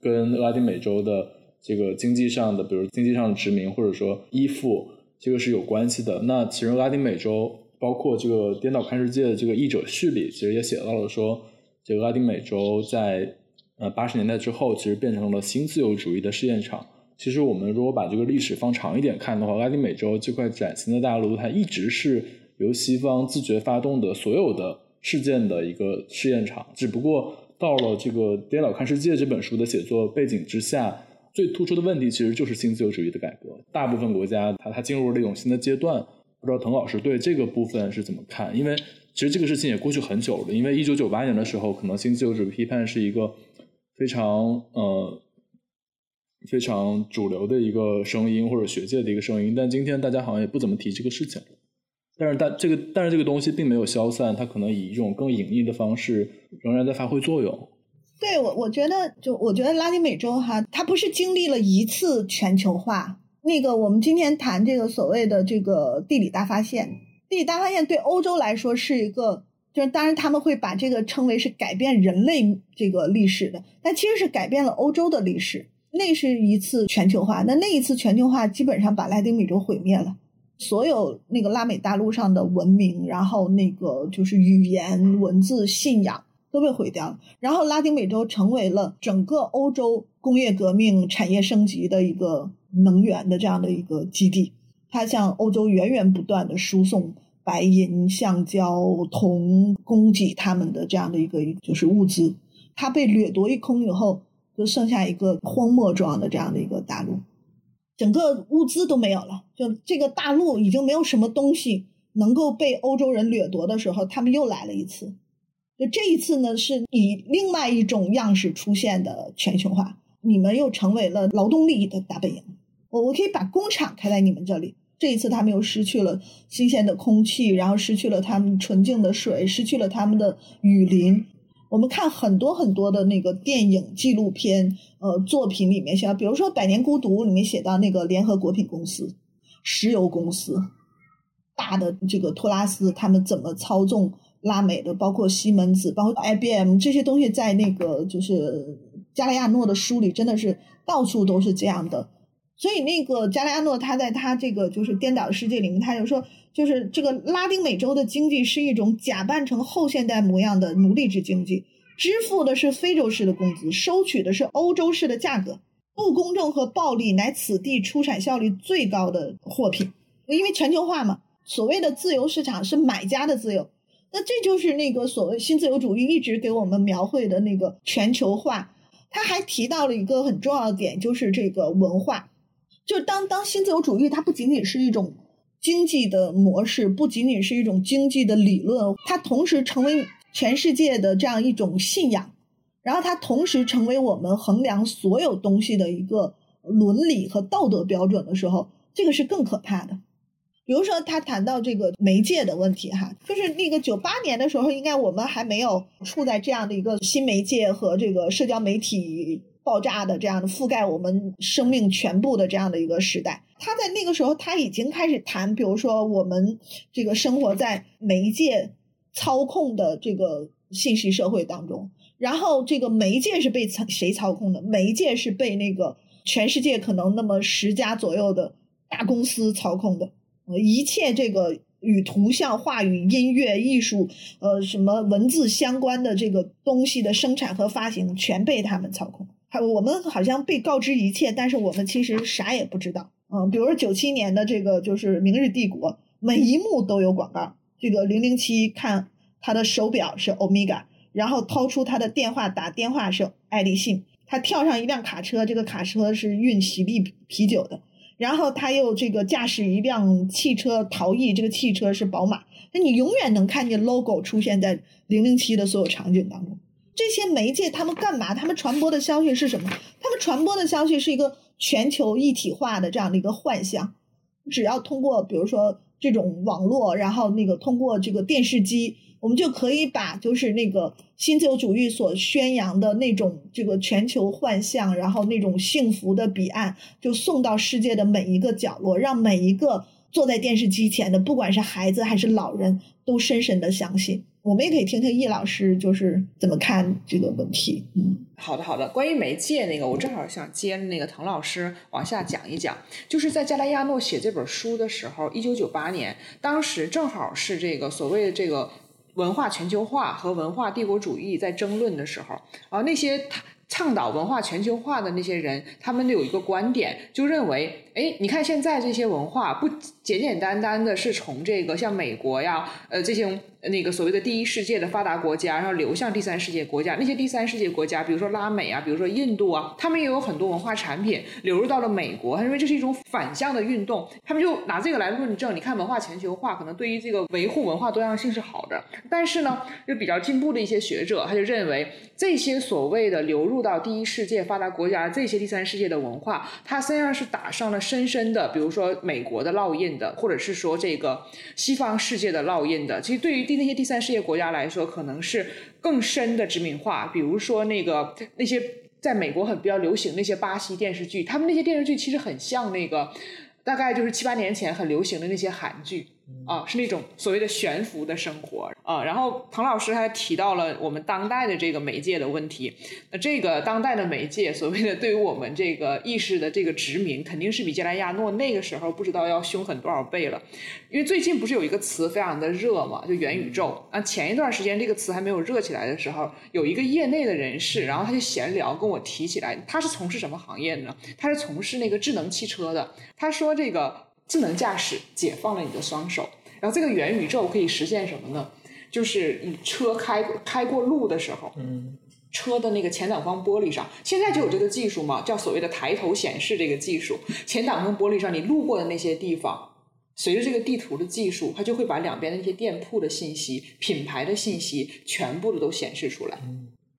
跟拉丁美洲的这个经济上的，比如经济上的殖民或者说依附，这个是有关系的。那其实拉丁美洲，包括这个颠倒看世界的这个译者序里，其实也写到了说，这个拉丁美洲在呃八十年代之后，其实变成了新自由主义的试验场。其实我们如果把这个历史放长一点看的话，拉丁美洲这块崭新的大陆，它一直是由西方自觉发动的所有的事件的一个试验场。只不过到了这个《颠倒看世界》这本书的写作背景之下，最突出的问题其实就是新自由主义的改革。大部分国家它它进入了一种新的阶段。不知道滕老师对这个部分是怎么看？因为其实这个事情也过去很久了。因为一九九八年的时候，可能新自由主义批判是一个非常呃。非常主流的一个声音，或者学界的一个声音，但今天大家好像也不怎么提这个事情。但是，但这个，但是这个东西并没有消散，它可能以一种更隐匿的方式仍然在发挥作用。对我，我觉得，就我觉得拉丁美洲哈，它不是经历了一次全球化。那个，我们今天谈这个所谓的这个地理大发现，地理大发现对欧洲来说是一个，就是当然他们会把这个称为是改变人类这个历史的，但其实是改变了欧洲的历史。那是一次全球化，那那一次全球化基本上把拉丁美洲毁灭了，所有那个拉美大陆上的文明，然后那个就是语言、文字、信仰都被毁掉了，然后拉丁美洲成为了整个欧洲工业革命、产业升级的一个能源的这样的一个基地，它向欧洲源源不断的输送白银、橡胶、铜，供给他们的这样的一个就是物资，它被掠夺一空以后。就剩下一个荒漠状的这样的一个大陆，整个物资都没有了。就这个大陆已经没有什么东西能够被欧洲人掠夺的时候，他们又来了一次。就这一次呢，是以另外一种样式出现的全球化。你们又成为了劳动力的大本营。我可以把工厂开在你们这里。这一次，他们又失去了新鲜的空气，然后失去了他们纯净的水，失去了他们的雨林。我们看很多很多的那个电影、纪录片，呃，作品里面写，比如说《百年孤独》里面写到那个联合果品公司、石油公司，大的这个托拉斯他们怎么操纵拉美的，包括西门子、包括 IBM 这些东西，在那个就是加利亚诺的书里，真的是到处都是这样的。所以那个加利亚诺他在他这个就是颠倒的世界里面，他就说。就是这个拉丁美洲的经济是一种假扮成后现代模样的奴隶制经济，支付的是非洲式的工资，收取的是欧洲式的价格，不公正和暴力乃此地出产效率最高的货品。因为全球化嘛，所谓的自由市场是买家的自由，那这就是那个所谓新自由主义一直给我们描绘的那个全球化。他还提到了一个很重要的点，就是这个文化，就当当新自由主义它不仅仅是一种。经济的模式不仅仅是一种经济的理论，它同时成为全世界的这样一种信仰，然后它同时成为我们衡量所有东西的一个伦理和道德标准的时候，这个是更可怕的。比如说，他谈到这个媒介的问题，哈，就是那个九八年的时候，应该我们还没有处在这样的一个新媒介和这个社交媒体。爆炸的这样的覆盖我们生命全部的这样的一个时代，他在那个时候他已经开始谈，比如说我们这个生活在媒介操控的这个信息社会当中，然后这个媒介是被操谁操控的？媒介是被那个全世界可能那么十家左右的大公司操控的，呃，一切这个与图像、话语、音乐、艺术，呃，什么文字相关的这个东西的生产和发行，全被他们操控。我们好像被告知一切，但是我们其实啥也不知道。嗯，比如说九七年的这个就是《明日帝国》，每一幕都有广告。这个零零七看他的手表是欧米伽，然后掏出他的电话打电话是爱立信，他跳上一辆卡车，这个卡车是运喜力啤酒的，然后他又这个驾驶一辆汽车逃逸，这个汽车是宝马，那你永远能看见 logo 出现在零零七的所有场景当中。这些媒介他们干嘛？他们传播的消息是什么？他们传播的消息是一个全球一体化的这样的一个幻象。只要通过比如说这种网络，然后那个通过这个电视机，我们就可以把就是那个新自由主义所宣扬的那种这个全球幻象，然后那种幸福的彼岸，就送到世界的每一个角落，让每一个坐在电视机前的，不管是孩子还是老人，都深深的相信。我们也可以听听易老师就是怎么看这个问题。嗯，好的好的。关于媒介那个，我正好想接着那个滕老师往下讲一讲。就是在加莱亚诺写这本书的时候，一九九八年，当时正好是这个所谓的这个文化全球化和文化帝国主义在争论的时候啊，那些。倡导文化全球化的那些人，他们有一个观点，就认为，哎，你看现在这些文化不简简单单的是从这个像美国呀，呃，这些那个所谓的第一世界的发达国家，然后流向第三世界国家。那些第三世界国家，比如说拉美啊，比如说印度啊，他们也有很多文化产品流入到了美国。他认为这是一种反向的运动，他们就拿这个来论证。你看，文化全球化可能对于这个维护文化多样性是好的，但是呢，就比较进步的一些学者，他就认为这些所谓的流入。到第一世界发达国家这些第三世界的文化，它实际上是打上了深深的，比如说美国的烙印的，或者是说这个西方世界的烙印的。其实对于第那些第三世界国家来说，可能是更深的殖民化。比如说那个那些在美国很比较流行那些巴西电视剧，他们那些电视剧其实很像那个大概就是七八年前很流行的那些韩剧。啊，是那种所谓的悬浮的生活啊。然后滕老师还提到了我们当代的这个媒介的问题。那这个当代的媒介，所谓的对于我们这个意识的这个殖民，肯定是比加莱亚诺那个时候不知道要凶狠多少倍了。因为最近不是有一个词非常的热嘛，就元宇宙啊。前一段时间这个词还没有热起来的时候，有一个业内的人士，然后他就闲聊跟我提起来，他是从事什么行业的呢？他是从事那个智能汽车的。他说这个。智能驾驶解放了你的双手，然后这个元宇宙可以实现什么呢？就是你车开开过路的时候，嗯，车的那个前挡风玻璃上，现在就有这个技术嘛，叫所谓的抬头显示这个技术。前挡风玻璃上你路过的那些地方，随着这个地图的技术，它就会把两边的那些店铺的信息、品牌的信息全部的都显示出来。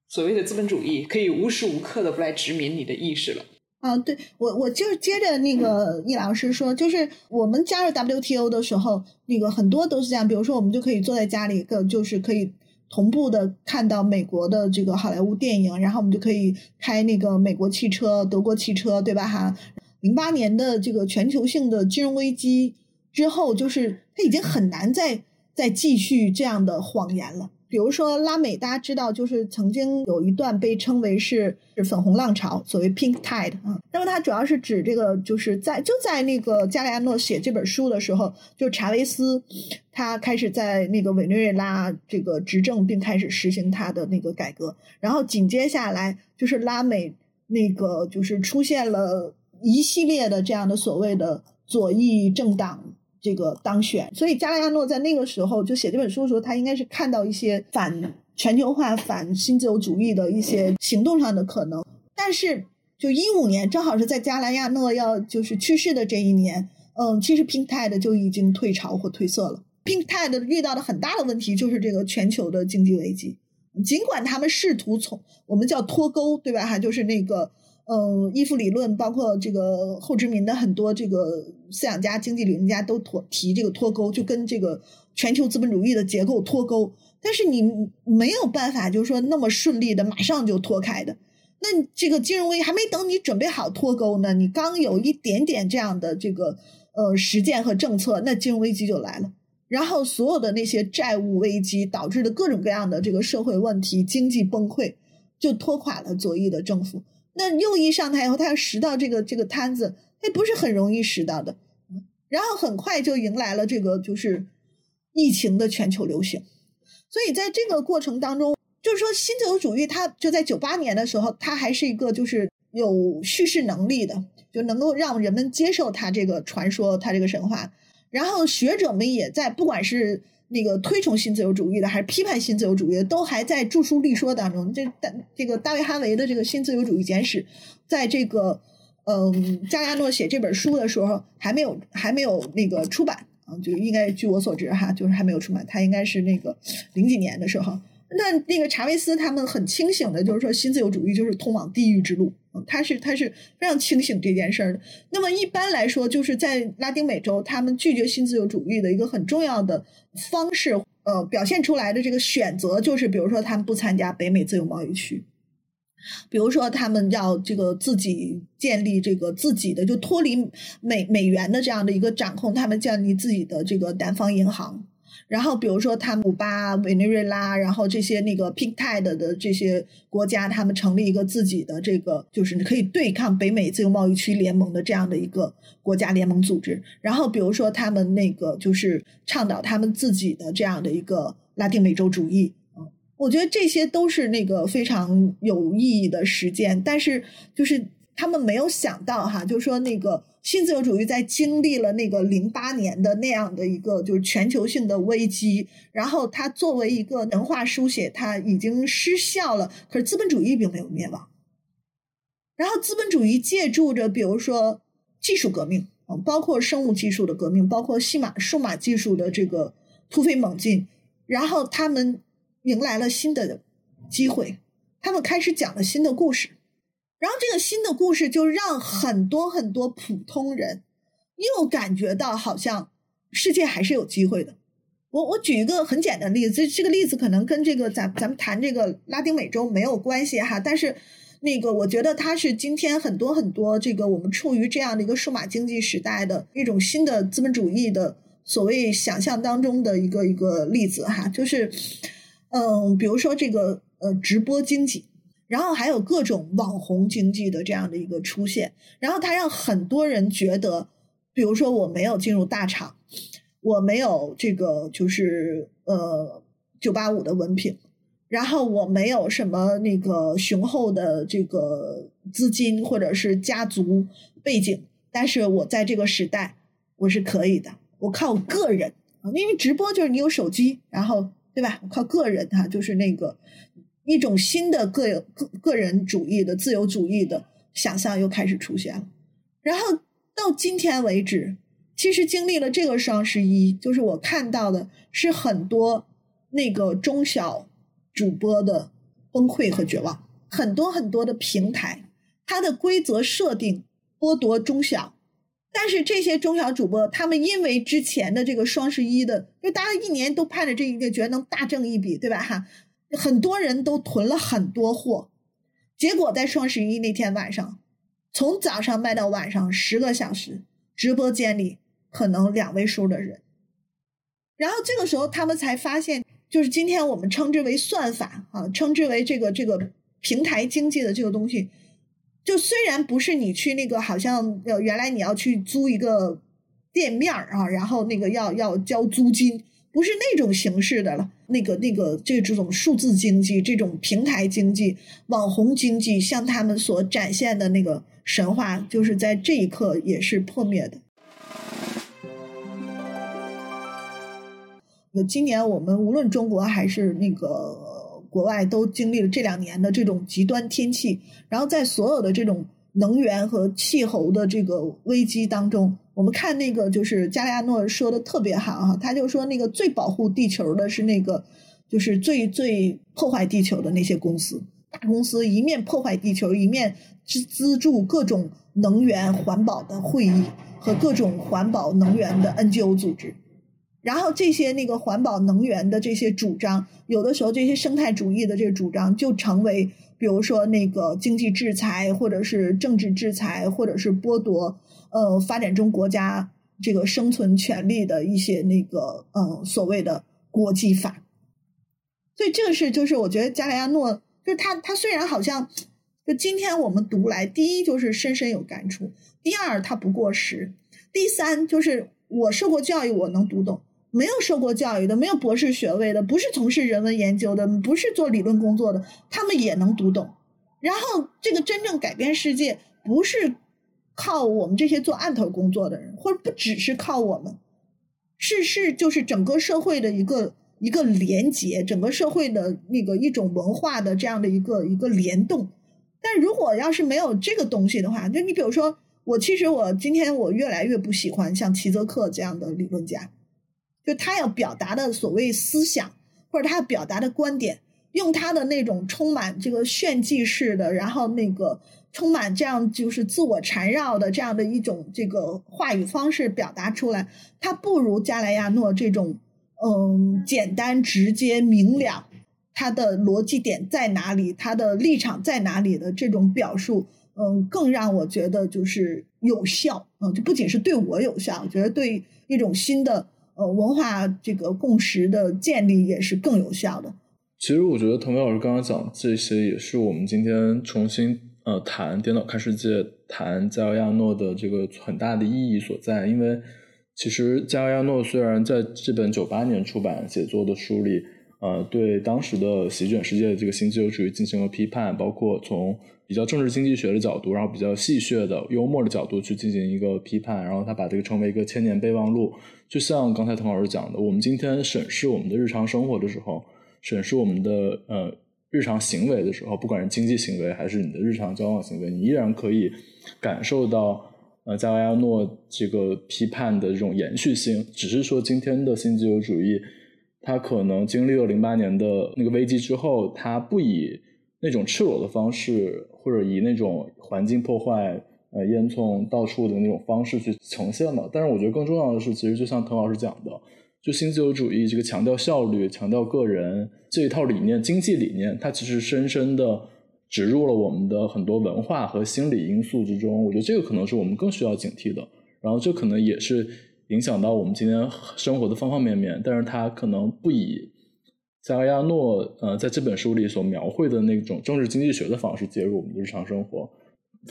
所谓的资本主义可以无时无刻的不来殖民你的意识了。啊，对我我就是接着那个易老师说，就是我们加入 WTO 的时候，那个很多都是这样，比如说我们就可以坐在家里，个就是可以同步的看到美国的这个好莱坞电影，然后我们就可以开那个美国汽车、德国汽车，对吧？哈，零八年的这个全球性的金融危机之后，就是它已经很难再再继续这样的谎言了。比如说拉美，大家知道，就是曾经有一段被称为是是粉红浪潮，所谓 Pink Tide 啊。那么它主要是指这个，就是在就在那个加里亚诺写这本书的时候，就查韦斯他开始在那个委内瑞拉这个执政，并开始实行他的那个改革。然后紧接下来就是拉美那个就是出现了一系列的这样的所谓的左翼政党。这个当选，所以加莱亚诺在那个时候就写这本书的时候，他应该是看到一些反全球化、反新自由主义的一些行动上的可能。但是，就一五年，正好是在加莱亚诺要就是去世的这一年，嗯，其实 Pink Tide 就已经退潮或褪色了。Pink Tide 遇到的很大的问题就是这个全球的经济危机，尽管他们试图从我们叫脱钩，对吧？哈，就是那个。呃，依附理论包括这个后殖民的很多这个思想家、经济理论家都脱提这个脱钩，就跟这个全球资本主义的结构脱钩。但是你没有办法，就是说那么顺利的马上就脱开的。那这个金融危机还没等你准备好脱钩呢，你刚有一点点这样的这个呃实践和政策，那金融危机就来了。然后所有的那些债务危机导致的各种各样的这个社会问题、经济崩溃，就拖垮了左翼的政府。那右翼上台以后，他要拾到这个这个摊子，也不是很容易拾到的。然后很快就迎来了这个就是疫情的全球流行。所以在这个过程当中，就是说新自由主义，它就在九八年的时候，它还是一个就是有叙事能力的，就能够让人们接受它这个传说，它这个神话。然后学者们也在，不管是那个推崇新自由主义的，还是批判新自由主义的，都还在著书立说当中。这大这个大卫哈维的这个新自由主义简史，在这个嗯加利亚诺写这本书的时候，还没有还没有那个出版啊，就应该据我所知哈，就是还没有出版。他应该是那个零几年的时候。那那个查韦斯他们很清醒的，就是说新自由主义就是通往地狱之路。他是他是非常清醒这件事儿的。那么一般来说，就是在拉丁美洲，他们拒绝新自由主义的一个很重要的方式，呃，表现出来的这个选择就是，比如说他们不参加北美自由贸易区，比如说他们要这个自己建立这个自己的，就脱离美美元的这样的一个掌控，他们建立自己的这个南方银行。然后，比如说，他们古巴、委内瑞拉，然后这些那个 Pink Tide 的这些国家，他们成立一个自己的这个，就是可以对抗北美自由贸易区联盟的这样的一个国家联盟组织。然后，比如说，他们那个就是倡导他们自己的这样的一个拉丁美洲主义。我觉得这些都是那个非常有意义的实践。但是，就是他们没有想到哈，就是说那个。新自由主义在经历了那个零八年的那样的一个就是全球性的危机，然后它作为一个文化书写，它已经失效了。可是资本主义并没有灭亡，然后资本主义借助着比如说技术革命嗯，包括生物技术的革命，包括西马数码技术的这个突飞猛进，然后他们迎来了新的机会，他们开始讲了新的故事。然后这个新的故事就让很多很多普通人又感觉到好像世界还是有机会的。我我举一个很简单的例子，这这个例子可能跟这个咱咱们谈这个拉丁美洲没有关系哈，但是那个我觉得它是今天很多很多这个我们处于这样的一个数码经济时代的一种新的资本主义的所谓想象当中的一个一个例子哈，就是嗯，比如说这个呃直播经济。然后还有各种网红经济的这样的一个出现，然后它让很多人觉得，比如说我没有进入大厂，我没有这个就是呃九八五的文凭，然后我没有什么那个雄厚的这个资金或者是家族背景，但是我在这个时代我是可以的，我靠个人啊，因为直播就是你有手机，然后对吧？我靠个人哈，就是那个。一种新的个个个人主义的自由主义的想象又开始出现了，然后到今天为止，其实经历了这个双十一，就是我看到的是很多那个中小主播的崩溃和绝望，很多很多的平台，它的规则设定剥夺中小，但是这些中小主播，他们因为之前的这个双十一的，因为大家一年都盼着这一个，觉得能大挣一笔，对吧？哈。很多人都囤了很多货，结果在双十一那天晚上，从早上卖到晚上十个小时，直播间里可能两位数的人。然后这个时候他们才发现，就是今天我们称之为算法啊，称之为这个这个平台经济的这个东西，就虽然不是你去那个好像呃原来你要去租一个店面啊，然后那个要要交租金。不是那种形式的了，那个、那个，这这种数字经济、这种平台经济、网红经济，向他们所展现的那个神话，就是在这一刻也是破灭的。那今年我们无论中国还是那个国外，都经历了这两年的这种极端天气，然后在所有的这种能源和气候的这个危机当中。我们看那个，就是加利亚诺说的特别好哈，他就说那个最保护地球的是那个，就是最最破坏地球的那些公司，大公司一面破坏地球，一面资资助各种能源环保的会议和各种环保能源的 NGO 组织，然后这些那个环保能源的这些主张，有的时候这些生态主义的这个主张就成为，比如说那个经济制裁，或者是政治制裁，或者是剥夺。呃，发展中国家这个生存权利的一些那个呃所谓的国际法，所以这个是就是我觉得加利亚诺就是他他虽然好像就今天我们读来，第一就是深深有感触，第二他不过时，第三就是我受过教育我能读懂，没有受过教育的没有博士学位的不是从事人文研究的不是做理论工作的他们也能读懂，然后这个真正改变世界不是。靠我们这些做案头工作的人，或者不只是靠我们，是是就是整个社会的一个一个连接，整个社会的那个一种文化的这样的一个一个联动。但如果要是没有这个东西的话，就你比如说，我其实我今天我越来越不喜欢像齐泽克这样的理论家，就他要表达的所谓思想或者他要表达的观点，用他的那种充满这个炫技式的，然后那个充满这样就是自我缠绕的这样的一种这个话语方式表达出来，他不如加莱亚诺这种嗯简单直接明了。他的逻辑点在哪里？他的立场在哪里的这种表述，嗯，更让我觉得就是有效，嗯，就不仅是对我有效，我觉得对一种新的呃文化这个共识的建立也是更有效的。其实我觉得滕飞老师刚刚讲这些，也是我们今天重新呃谈电脑看世界、谈加维亚诺的这个很大的意义所在。因为其实加维亚诺虽然在这本九八年出版写作的书里。呃，对当时的席卷世界的这个新自由主义进行了批判，包括从比较政治经济学的角度，然后比较戏谑的幽默的角度去进行一个批判，然后他把这个称为一个千年备忘录。就像刚才滕老师讲的，我们今天审视我们的日常生活的时候，审视我们的呃日常行为的时候，不管是经济行为还是你的日常交往行为，你依然可以感受到呃加维亚诺这个批判的这种延续性，只是说今天的新自由主义。他可能经历了零八年的那个危机之后，他不以那种赤裸的方式，或者以那种环境破坏、呃烟囱到处的那种方式去呈现了。但是我觉得更重要的是，其实就像滕老师讲的，就新自由主义这个强调效率、强调个人这一套理念、经济理念，它其实深深的植入了我们的很多文化和心理因素之中。我觉得这个可能是我们更需要警惕的。然后这可能也是。影响到我们今天生活的方方面面，但是他可能不以加维亚诺呃在这本书里所描绘的那种政治经济学的方式介入我们的日常生活，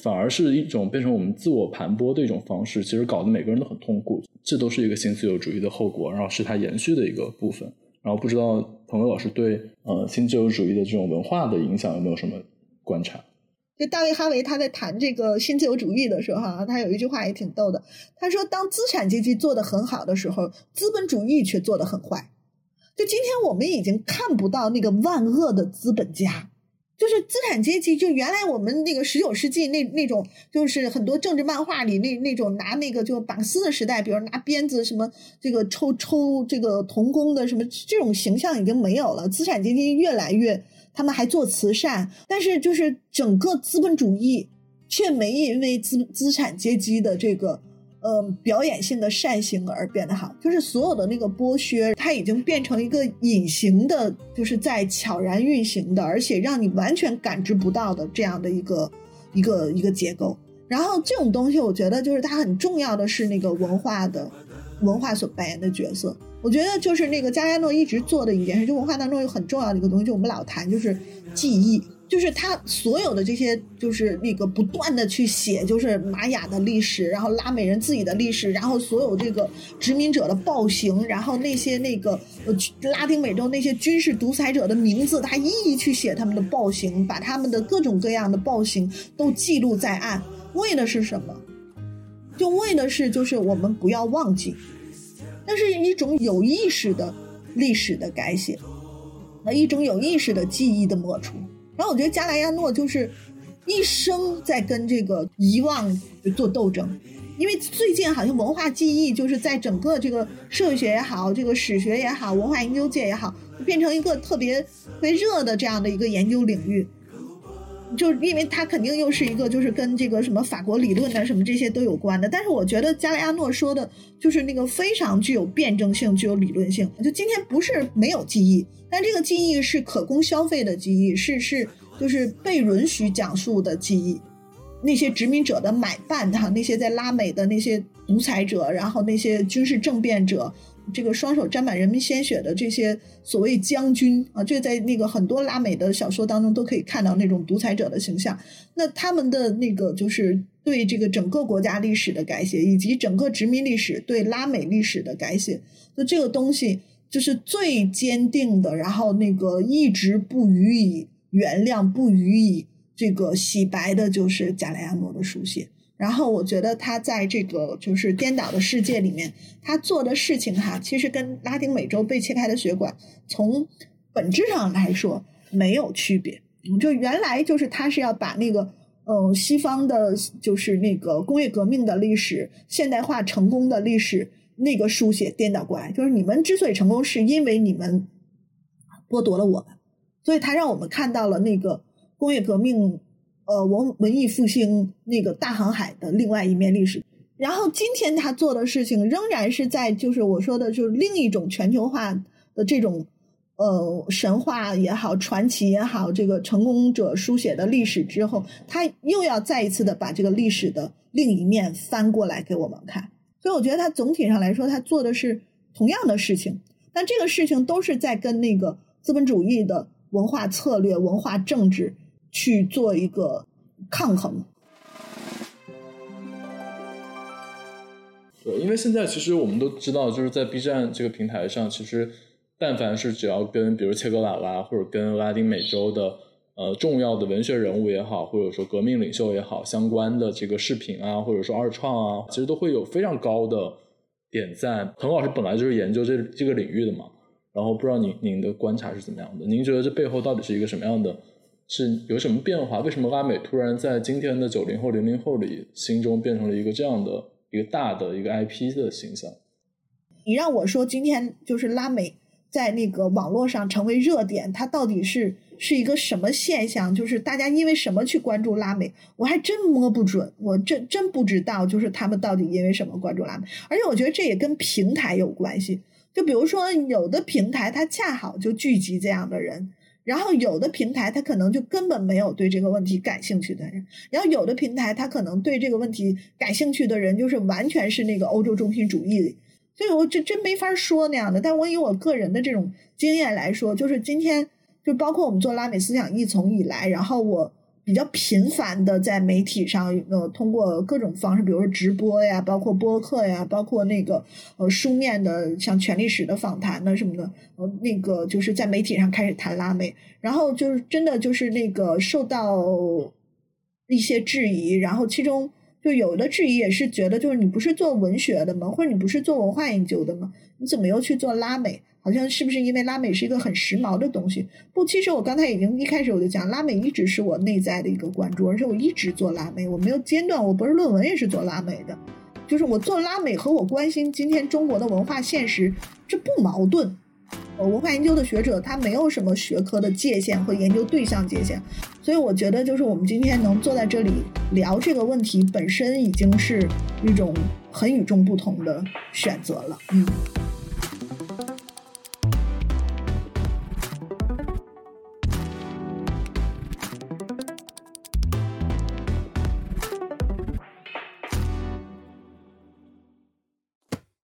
反而是一种变成我们自我盘剥的一种方式，其实搞得每个人都很痛苦。这都是一个新自由主义的后果，然后是它延续的一个部分。然后不知道彭伟老师对呃新自由主义的这种文化的影响有没有什么观察？就大卫哈维他在谈这个新自由主义的时候，哈，他有一句话也挺逗的。他说：“当资产阶级做得很好的时候，资本主义却做得很坏。”就今天我们已经看不到那个万恶的资本家，就是资产阶级。就原来我们那个十九世纪那那种，就是很多政治漫画里那那种拿那个就绑丝的时代，比如拿鞭子什么这个抽抽这个童工的什么这种形象已经没有了。资产阶级越来越。他们还做慈善，但是就是整个资本主义却没因为资资产阶级的这个呃表演性的善行而变得好，就是所有的那个剥削，它已经变成一个隐形的，就是在悄然运行的，而且让你完全感知不到的这样的一个一个一个结构。然后这种东西，我觉得就是它很重要的是那个文化的文化所扮演的角色。我觉得就是那个加亚诺一直做的一件事，就文化当中有很重要的一个东西，就我们老谈就是记忆，就是他所有的这些就是那个不断的去写，就是玛雅的历史，然后拉美人自己的历史，然后所有这个殖民者的暴行，然后那些那个呃拉丁美洲那些军事独裁者的名字，他一一去写他们的暴行，把他们的各种各样的暴行都记录在案，为的是什么？就为的是就是我们不要忘记。那是一种有意识的历史的改写，那一种有意识的记忆的抹除。然后我觉得加莱亚诺就是一生在跟这个遗忘做斗争，因为最近好像文化记忆就是在整个这个社会学也好，这个史学也好，文化研究界也好，变成一个特别特别热的这样的一个研究领域。就是因为它肯定又是一个，就是跟这个什么法国理论啊什么这些都有关的。但是我觉得加莱亚诺说的，就是那个非常具有辩证性、具有理论性。就今天不是没有记忆，但这个记忆是可供消费的记忆，是是就是被允许讲述的记忆。那些殖民者的买办哈，那些在拉美的那些独裁者，然后那些军事政变者。这个双手沾满人民鲜血的这些所谓将军啊，这在那个很多拉美的小说当中都可以看到那种独裁者的形象。那他们的那个就是对这个整个国家历史的改写，以及整个殖民历史对拉美历史的改写，那这个东西就是最坚定的，然后那个一直不予以原谅、不予以这个洗白的，就是加莱亚诺的书写。然后我觉得他在这个就是颠倒的世界里面，他做的事情哈，其实跟拉丁美洲被切开的血管从本质上来说没有区别。就原来就是他是要把那个呃西方的，就是那个工业革命的历史、现代化成功的历史那个书写颠倒过来，就是你们之所以成功，是因为你们剥夺了我们，所以他让我们看到了那个工业革命。呃，文文艺复兴那个大航海的另外一面历史，然后今天他做的事情仍然是在就是我说的，就是另一种全球化的这种呃神话也好，传奇也好，这个成功者书写的历史之后，他又要再一次的把这个历史的另一面翻过来给我们看。所以我觉得他总体上来说，他做的是同样的事情，但这个事情都是在跟那个资本主义的文化策略、文化政治。去做一个抗衡。对，因为现在其实我们都知道，就是在 B 站这个平台上，其实但凡是只要跟比如切格瓦拉或者跟拉丁美洲的呃重要的文学人物也好，或者说革命领袖也好相关的这个视频啊，或者说二创啊，其实都会有非常高的点赞。滕老师本来就是研究这这个领域的嘛，然后不知道您您的观察是怎么样的？您觉得这背后到底是一个什么样的？是有什么变化？为什么拉美突然在今天的九零后、零零后里心中变成了一个这样的一个大的一个 IP 的形象？你让我说今天就是拉美在那个网络上成为热点，它到底是是一个什么现象？就是大家因为什么去关注拉美？我还真摸不准，我真真不知道，就是他们到底因为什么关注拉美？而且我觉得这也跟平台有关系。就比如说有的平台，它恰好就聚集这样的人。然后有的平台他可能就根本没有对这个问题感兴趣的人，然后有的平台他可能对这个问题感兴趣的人就是完全是那个欧洲中心主义，所以我这真没法说那样的。但我以我个人的这种经验来说，就是今天就包括我们做拉美思想一从以来，然后我。比较频繁的在媒体上，呃，通过各种方式，比如说直播呀，包括播客呀，包括那个呃书面的，像权力史的访谈呢什么的，呃，那个就是在媒体上开始谈拉美，然后就是真的就是那个受到一些质疑，然后其中就有的质疑也是觉得，就是你不是做文学的吗？或者你不是做文化研究的吗？你怎么又去做拉美？好像是不是因为拉美是一个很时髦的东西？不，其实我刚才已经一开始我就讲，拉美一直是我内在的一个关注，而且我一直做拉美，我没有间断。我不是论文也是做拉美的，就是我做拉美和我关心今天中国的文化现实，这不矛盾。呃，文化研究的学者他没有什么学科的界限和研究对象界限，所以我觉得就是我们今天能坐在这里聊这个问题，本身已经是一种很与众不同的选择了。嗯。